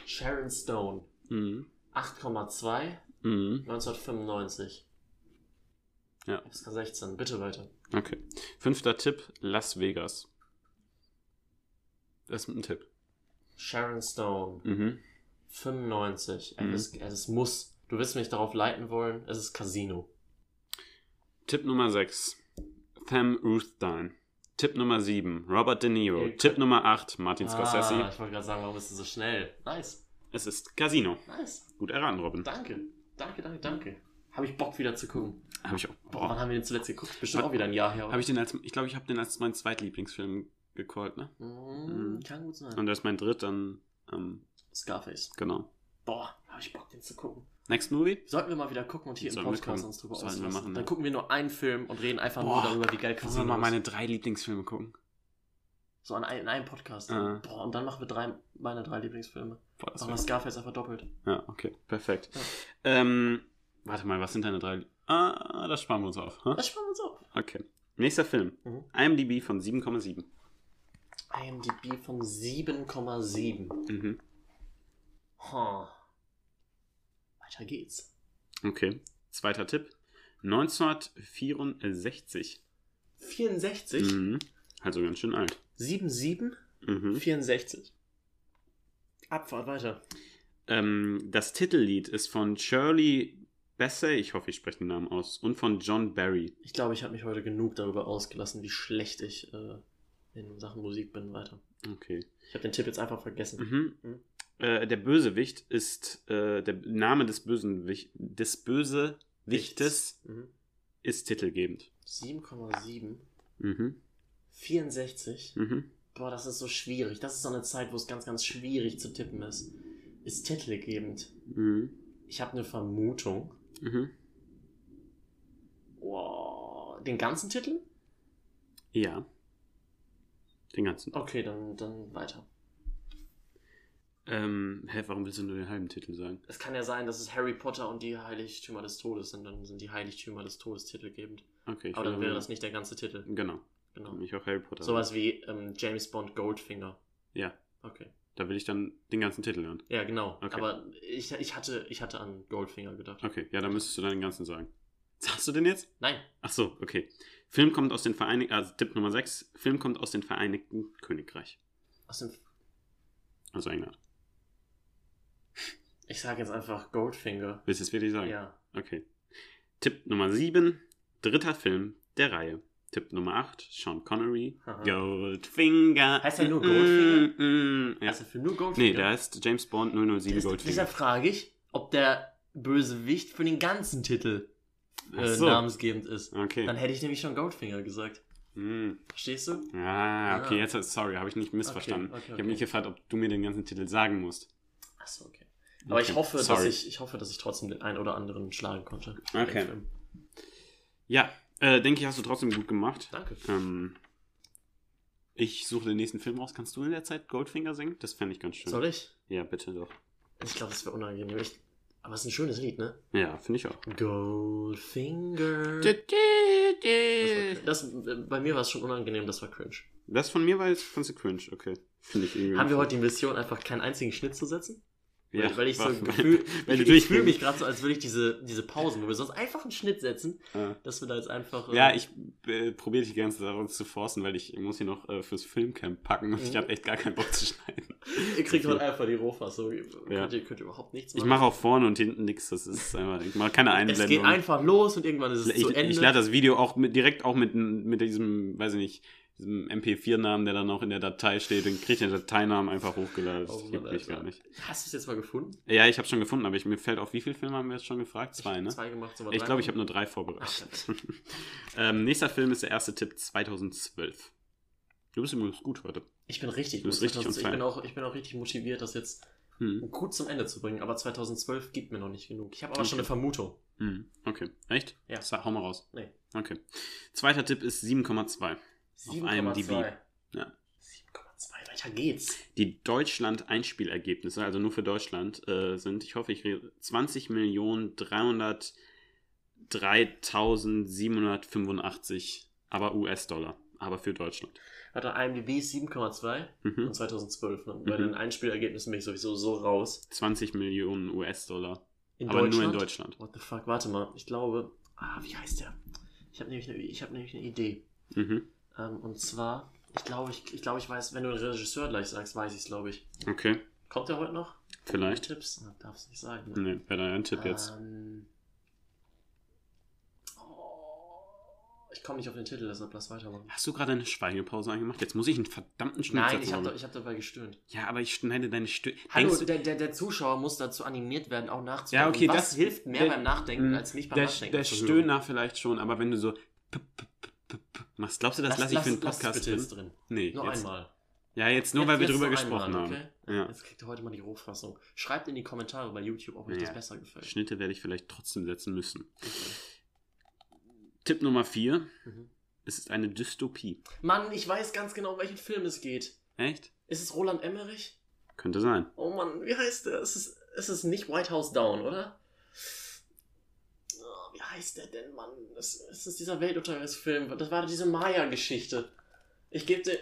Sharon Stone.
Mhm.
8,2
Mhm.
1995.
Ja.
FSK 16. Bitte weiter.
Okay. Fünfter Tipp, Las Vegas. Das ist ein Tipp.
Sharon Stone.
Mhm.
95.
Mhm.
Es, es muss. Du wirst mich darauf leiten wollen. Es ist Casino.
Tipp Nummer 6, Tham Ruthstein. Tipp Nummer 7, Robert De Niro.
Ihr
Tipp Nummer 8, Martin Scorsese.
Ah, ich wollte gerade sagen, warum bist du so schnell? Nice.
Es ist Casino.
Nice.
Gut erraten, Robin.
Danke. Danke, danke, danke. Habe ich Bock wieder zu gucken.
Habe ich auch.
Boah, wann haben wir den zuletzt geguckt? Bestimmt
Ha-
auch wieder ein Jahr her. oder?
Hab ich, den als, ich glaube, ich habe den als meinen Zweitlieblingsfilm gecallt, ne?
Mm,
Mhm.
Kann gut sein.
Und der ist mein dritt, dann, ähm,
Scarface.
genau.
Boah, habe ich Bock, den zu gucken.
Next Movie?
Sollten wir mal wieder gucken und hier im
Sollen wir
Podcast uns drüber
wir
auslassen.
machen,
Dann
ja.
gucken wir nur einen Film und reden einfach
Boah,
nur darüber, wie geil
Können wir
Casino
mal
ist.
meine drei Lieblingsfilme gucken?
So an ein, in einem Podcast.
Ah.
Boah, und dann machen wir drei, meine drei Lieblingsfilme.
Boah, das
Machen wir Scarface einfach doppelt.
ja, okay, perfekt.
Ja.
Ähm, warte mal, was sind deine drei? Ah, das sparen wir uns auf. Hm?
Das sparen wir uns auf.
Okay. Nächster Film.
Mhm.
IMDb von 7,7.
IMDb von 7,7.
Mhm.
Huh. Weiter geht's.
Okay. Zweiter Tipp. 1964.
64,
Mhm. Also ganz schön alt.
77,
Mhm.
64. Abfahrt weiter.
Ähm, das Titellied ist von Shirley Bassey, ich hoffe, ich spreche den Namen aus, und von John Barry.
Ich glaube, ich habe mich heute genug darüber ausgelassen, wie schlecht ich äh, in Sachen Musik bin. Weiter.
Okay.
Ich habe den Tipp jetzt einfach vergessen.
Mhm.
Mhm.
Äh, der Bösewicht ist, äh, der Name des Bösenwicht, des Bösewichtes
Mhm.
ist titelgebend.
7,7.
Mhm.
64.
Mhm.
Boah, das ist so schwierig. Das ist so eine Zeit, wo es ganz, ganz schwierig zu tippen ist. Ist titelgebend.
Mhm.
Ich habe eine Vermutung.
Mhm.
Wow. Den ganzen Titel?
Ja. Den ganzen.
Okay, dann, dann weiter.
Ähm, hä, warum willst du nur den halben Titel sagen?
Es kann ja sein, dass es Harry Potter und die Heiligtümer des Todes sind. Dann sind die Heiligtümer des Todes titelgebend.
Okay, ich
Aber dann wäre das nicht der ganze Titel.
Genau.
Genau.
Nicht auch Harry Potter.
Sowas wie ähm, James Bond Goldfinger.
Ja,
Okay.
da will ich dann den ganzen Titel hören.
Ja, genau.
Okay.
Aber ich, ich, hatte, ich hatte an Goldfinger gedacht.
Okay, ja, dann müsstest du dann den ganzen sagen. Sagst du den jetzt?
Nein.
Ach so, okay. Film kommt aus den Vereinigten, also Tipp Nummer 6, Film kommt aus den Vereinigten Königreich.
Aus dem,
Also England.
ich sage jetzt einfach Goldfinger.
Willst du es wirklich sagen?
Ja.
Okay. Tipp Nummer 7, dritter Film der Reihe. Tipp Nummer 8, Sean Connery,
Aha.
Goldfinger.
Heißt der nur Goldfinger?
Mm, mm, ja.
Also für nur Goldfinger.
Nee, der heißt James Bond 007
Das-
Goldfinger.
Deshalb frage ich, ob der Bösewicht für den ganzen Titel äh,
so.
namensgebend ist.
Okay.
Dann hätte ich nämlich schon Goldfinger gesagt.
Mm.
Verstehst du?
Ah, okay,
Ah.
jetzt, sorry, habe ich nicht missverstanden.
Okay, okay,
Ich habe
okay.
mich gefragt, ob du mir den ganzen Titel sagen musst.
Achso, okay. Aber ich
Okay,
hoffe, dass
sorry.
ich, ich hoffe, dass ich trotzdem den einen oder anderen schlagen konnte.
Okay. Ja, äh, denke ich, hast du trotzdem gut gemacht.
Danke.
Ähm, ich suche den nächsten Film aus. Kannst du in der Zeit Goldfinger singen? Das fände ich ganz schön.
Soll ich?
Ja, bitte doch.
Ich glaube, das wäre unangenehm. Ich, aber es ist ein schönes Lied, ne?
Ja, finde ich auch.
Goldfinger. Das, war, das äh, Bei mir war es schon unangenehm, das war cringe.
Das von mir war jetzt The Cringe, okay. Finde ich irgendwie.
Haben wir heute die Mission, einfach keinen einzigen Schnitt zu setzen?
Ja,
weil, weil ich so
war-
Gefühl, ich, ich fühle mich gerade so, als würde ich diese, diese Pausen, wo wir sonst einfach einen Schnitt setzen,
Ja.
dass wir da jetzt einfach. äh,
Ja, ich äh, probiere die ganze Sache zu forcen, weil ich muss hier noch äh, fürs Filmcamp packen und ich
Mhm.
habe echt gar keinen Bock zu schneiden.
Ihr kriegt heute einfach die Rohfassung.
Ja.
Könnt, ihr, könnt ihr überhaupt nichts
Ich
machen.
mache auch vorne und hinten nichts. Das ist einfach, ich mache keine
es
Einblendung.
geht einfach los und irgendwann ist es
ich,
zu Ende.
ich lade das Video auch mit, direkt auch mit, mit diesem, weiß ich nicht, diesem MP4-Namen, der dann noch in der Datei steht, den kriege ich den Dateinamen einfach hochgeladen. Das
Oh
gibt mich gar nicht.
Hast du es jetzt mal gefunden?
Ja, ich habe schon gefunden, aber ich, mir fällt auf, wie viele Filme haben wir jetzt schon gefragt? Zwei, ne?
Zwei gemacht, so
Ich glaube, ich habe nur drei vorbereitet.
Ach,
ähm, nächster Film ist der erste Tipp 2012. Du bist übrigens gut heute.
Ich bin richtig
Du bist
gut.
richtig
2000
on
ich, bin auch, ich bin auch richtig motiviert, das jetzt
Hm.
gut zum Ende zu bringen. Aber 2012 gibt mir noch nicht genug. Ich habe aber schon
Okay.
eine Vermutung.
Hm. Okay. Echt?
Ja.
Hau mal raus.
Nee.
Okay. Zweiter Tipp ist 7,2. Auf IMDb.
7,2.
Ja.
7,2. Weiter geht's.
Die Deutschland-Einspielergebnisse, also nur für Deutschland, äh, sind, ich hoffe, ich rede, 20.303.785, aber US-Dollar, aber für Deutschland.
Warte, IMDb ist 7,2
Mhm.
und 2012. Ne? Bei
Mhm.
den Einspielergebnissen bin ich sowieso so raus.
20 Millionen US-Dollar, aber nur in Deutschland.
What the fuck? Warte mal. Ich glaube. Ah, wie heißt der? Ich habe nämlich, eine- ich hab nämlich eine Idee.
Mhm.
Ähm, und zwar, ich glaube, ich, ich, glaube, ich weiß, wenn du den Regisseur gleich sagst, weiß ich es, glaube ich.
Okay,
Kommt der heute noch?
vielleicht.
Tipps? Darf es nicht sagen. Ne?
Nee, wäre dein Tipp jetzt.
Ähm, oh, ich komme nicht auf den Titel, deshalb lass weitermachen.
Hast du gerade eine Schweigepause eingemacht? Jetzt muss ich einen verdammten Schnitt
Nein, ich habe hab dabei gestöhnt.
Ja, aber ich schneide deine Stücke.
Hallo, der, der, der Zuschauer muss dazu animiert werden, auch nachzudenken.
Ja, okay,
was
das-
hilft mehr
der-
beim Nachdenken
Mm,
als nicht beim
der,
Nachdenken?
der? Stöhner vielleicht schon, aber wenn du so p- p- machst, glaubst du, das
Lass,
lasse ich für einen Podcast drin?
jetzt drin.
Nee,
Nur
jetzt,
einmal.
Ja, jetzt nur,
Jetzt-
weil wir drüber gesprochen
einmal,
haben.
okay?
Ja.
Jetzt kriegt ihr heute mal die Rohfassung. Schreibt in die Kommentare bei YouTube, ob euch
Ja.
das besser gefällt.
Schnitte werde ich vielleicht trotzdem setzen müssen. Tipp Nummer 4.
Mhm.
Es ist eine Dystopie.
Mann, ich weiß ganz genau, um welchen Film es geht.
Echt?
Ist es Roland Emmerich?
Könnte sein.
Oh Mann, wie heißt der? Es ist, es ist nicht White House Down, oder? Heißt der denn, Mann? Es, es ist dieser Weltuntergangsfilm. Das war diese Maya-Geschichte. Ich gebe den,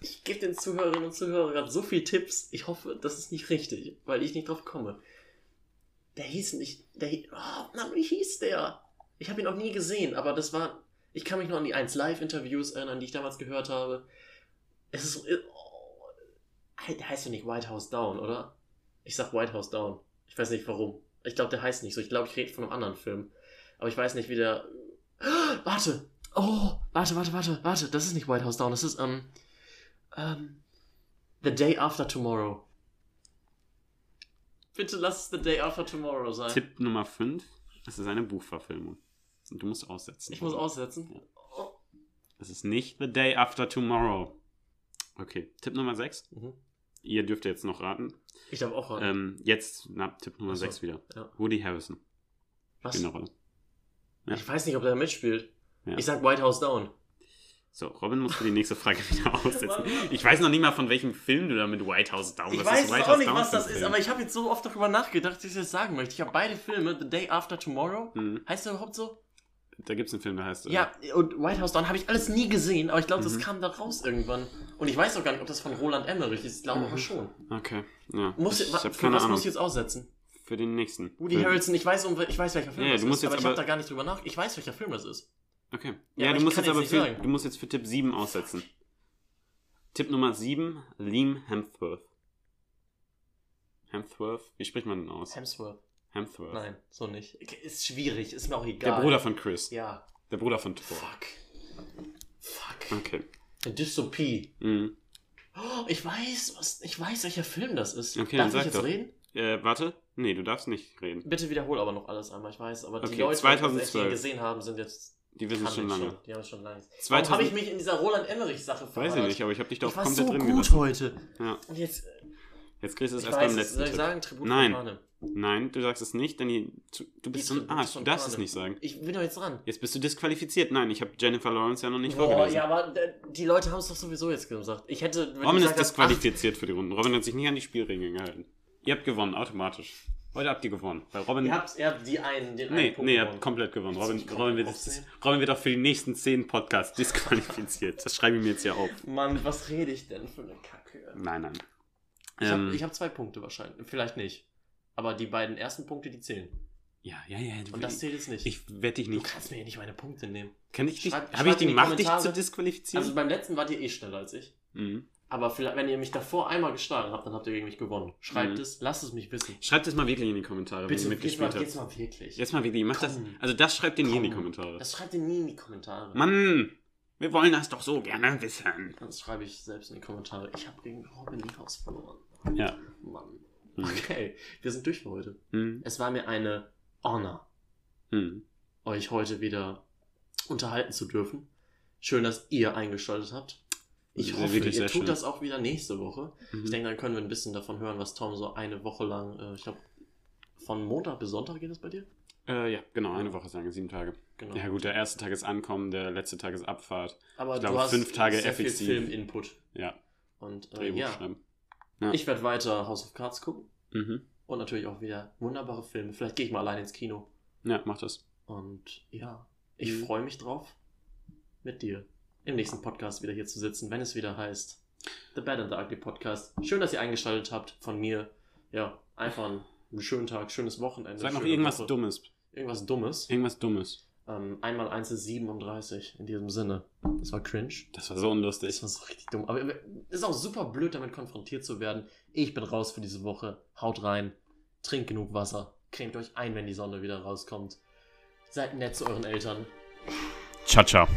ich geb den Zuhörerinnen und Zuhörern gerade so viele Tipps. Ich hoffe, das ist nicht richtig, weil ich nicht drauf komme. Der hieß nicht. Der, oh Mann, wie hieß der? Ich habe ihn auch nie gesehen, aber das war. Ich kann mich noch an die 1 Live-Interviews erinnern, die ich damals gehört habe. Es ist. Oh, der heißt ja nicht White House Down, oder? Ich sag White House Down. Ich weiß nicht warum. Ich glaube, der heißt nicht so. Ich glaube, ich rede von einem anderen Film. Aber ich weiß nicht, wie der. Warte! Oh! Warte, warte, warte, warte. Das ist nicht White House Down. Das ist, ähm. ähm The Day After Tomorrow. Bitte lass es The Day After Tomorrow sein.
Tipp Nummer 5. Es ist eine Buchverfilmung. Und du musst aussetzen.
Ich muss aussetzen.
Ja.
Oh.
Es ist nicht The Day After Tomorrow. Okay, Tipp Nummer 6.
Mhm.
Ihr dürft jetzt noch raten.
Ich darf auch raten.
Ähm, jetzt, na, Tipp Nummer
Ach so.
6 wieder.
Ja.
Woody Harrison.
Was?
Spielt eine Rolle. Ja.
Ich weiß nicht, ob der mitspielt.
Ja.
Ich sag White House Down.
So, Robin muss für die nächste Frage wieder aussetzen. Ich weiß noch nicht mal, von welchem Film du da mit White House Down
Ich
was
weiß
White
auch
House
nicht,
Down
was das ist,
Film?
aber ich habe jetzt so oft darüber nachgedacht, dass ich das sagen möchte. Ich habe beide Filme, The Day After Tomorrow.
Mhm.
Heißt der überhaupt so?
Da gibt es einen Film, der heißt.
Ja, und White House Down habe ich alles nie gesehen, aber ich glaube, das
Mhm.
kam da raus irgendwann. Und ich weiß auch gar nicht, ob das von Roland Emmerich ist. Ich glaube
Mhm.
aber schon.
Okay, ja.
Muss,
ich
wa-
habe keine
was
Ahnung.
muss ich jetzt aussetzen?
Für den nächsten.
Woody
Film.
Harrelson, ich weiß, um, ich weiß welcher Film
Ja,
das
du musst
ist,
jetzt
aber ich habe da gar nicht drüber nach. Ich weiß, welcher Film das ist.
Okay.
Ja,
Ja, du
ich
musst jetzt aber für,
sagen.
du musst jetzt für Tipp 7 aussetzen. Tipp Nummer 7, Liam Hemsworth. Hemsworth? Wie spricht man denn aus?
Hemsworth.
Hemsworth.
Nein, so nicht. Ist schwierig, ist mir auch
Der
egal.
Bruder von Chris.
Ja.
Der Bruder von Thor.
Fuck. Fuck.
Okay.
Eine Dystopie.
Mhm.
Oh, ich weiß, was, ich weiß, welcher Film das ist.
Okay,
Darf
dann
ich
sag
jetzt
doch.
reden?
Äh, warte. Nee, du darfst nicht reden.
Bitte wiederhol aber noch alles einmal, ich weiß. Aber die
Okay,
Leute, die
2012.
ihn gesehen haben, sind jetzt.
Die wissen es schon lange.
Die haben es schon lange. Warum
2000
habe ich mich in dieser Roland Emmerich-Sache verraten?
Weiß ich nicht, aber ich habe dich doch komplett
so
drin
gut
gelassen.
heute.
Ja.
Und jetzt.
Jetzt kriegst du es erst beim letzten
soll ich
Tipp.
sagen, Tribut
Nein. Nein, du sagst es nicht, denn die, du bist so ein Arsch. Du darfst es nicht sagen.
Ich bin doch jetzt dran.
Jetzt bist du disqualifiziert. Nein, ich habe Jennifer Lawrence ja noch nicht
Boah,
vorgelesen.
ja, aber äh, die Leute haben es doch sowieso jetzt gesagt. Ich hätte.
Robin ist disqualifiziert für die Runden. Robin hat sich nicht an die Spielregeln gehalten. Ihr habt gewonnen, automatisch. Heute habt ihr gewonnen. Weil Robin.
Ihr habt, ihr habt die einen, den
nee,
einen Punkt
nee, ihr habt komplett gewonnen.
Du
Robin, Robin, wird,
aufnehmen?
Robin wird auch für die nächsten zehn Podcasts disqualifiziert. Das schreibe ich mir jetzt ja auf.
Mann, was rede ich denn für eine Kacke?
Nein, nein.
Ich
Ähm,
habe hab zwei Punkte wahrscheinlich. Vielleicht nicht. Aber die beiden ersten Punkte, die zählen.
ja, ja, ja. Du,
Und das zählt jetzt nicht.
ich werde dich
du
nicht.
kannst mir hier nicht meine Punkte nehmen.
Kann ich dich. Habe ich die Macht, dich zu disqualifizieren?
Also beim letzten wart ihr eh schneller als ich.
mhm.
Aber vielleicht, wenn ihr mich davor einmal geschlagen habt, dann habt ihr gegen mich gewonnen. Schreibt
Mhm.
es, lasst es mich wissen.
Schreibt es mal wirklich in die Kommentare, wenn
Bitte,
ihr
geht's
mitgespielt habt.
mal wirklich.
Jetzt mal wirklich. Macht das. Also das schreibt ihr nie in die
Komm.
Kommentare.
Das schreibt ihr nie in die Kommentare.
Mann, wir wollen das doch so gerne wissen.
Das schreibe ich selbst in die Kommentare. Ich habe gegen Robin Liefhaus verloren.
Ja.
Mann.
Mhm.
Okay, wir sind durch für heute.
Mhm.
Es war mir eine Honor,
Mhm.
euch heute wieder unterhalten zu dürfen. Schön, dass ihr eingeschaltet habt. Ich hoffe, ihr tut
schön.
das auch wieder nächste Woche.
Mhm.
Ich denke, dann können wir ein bisschen davon hören, was Tom so eine Woche lang, äh, ich glaube, von Montag bis Sonntag geht das bei dir?
Äh, ja, genau, eine Woche sagen, sieben Tage.
Genau.
Ja gut, der erste Tag ist Ankommen, der letzte Tag ist Abfahrt.
Aber
ich
du
glaube,
hast
fünf Tage
sehr viel
effektiv.
Film-Input.
Ja,
Und äh, ja.
Ja.
ich werde weiter House of Cards gucken.
Mhm.
Und natürlich auch wieder wunderbare Filme. Vielleicht gehe ich mal allein ins Kino.
Ja, mach das.
Und ja, ich
Mhm.
freue mich drauf, mit dir im nächsten Podcast wieder hier zu sitzen, wenn es wieder heißt The Bad and the Ugly Podcast. Schön, dass ihr eingeschaltet habt von mir. Ja, einfach einen schönen Tag, schönes Wochenende.
Sag noch irgendwas
Woche.
Dummes.
Irgendwas Dummes.
Irgendwas Dummes.
Ähm, einmal eins ist 37 in diesem Sinne. Das war cringe.
Das war so unlustig.
Das war so richtig dumm. Aber es ist auch super blöd, damit konfrontiert zu werden. Ich bin raus für diese Woche. Haut rein. Trinkt genug Wasser. Cremt euch ein, wenn die Sonne wieder rauskommt. Seid nett zu euren Eltern.
Ciao, ciao.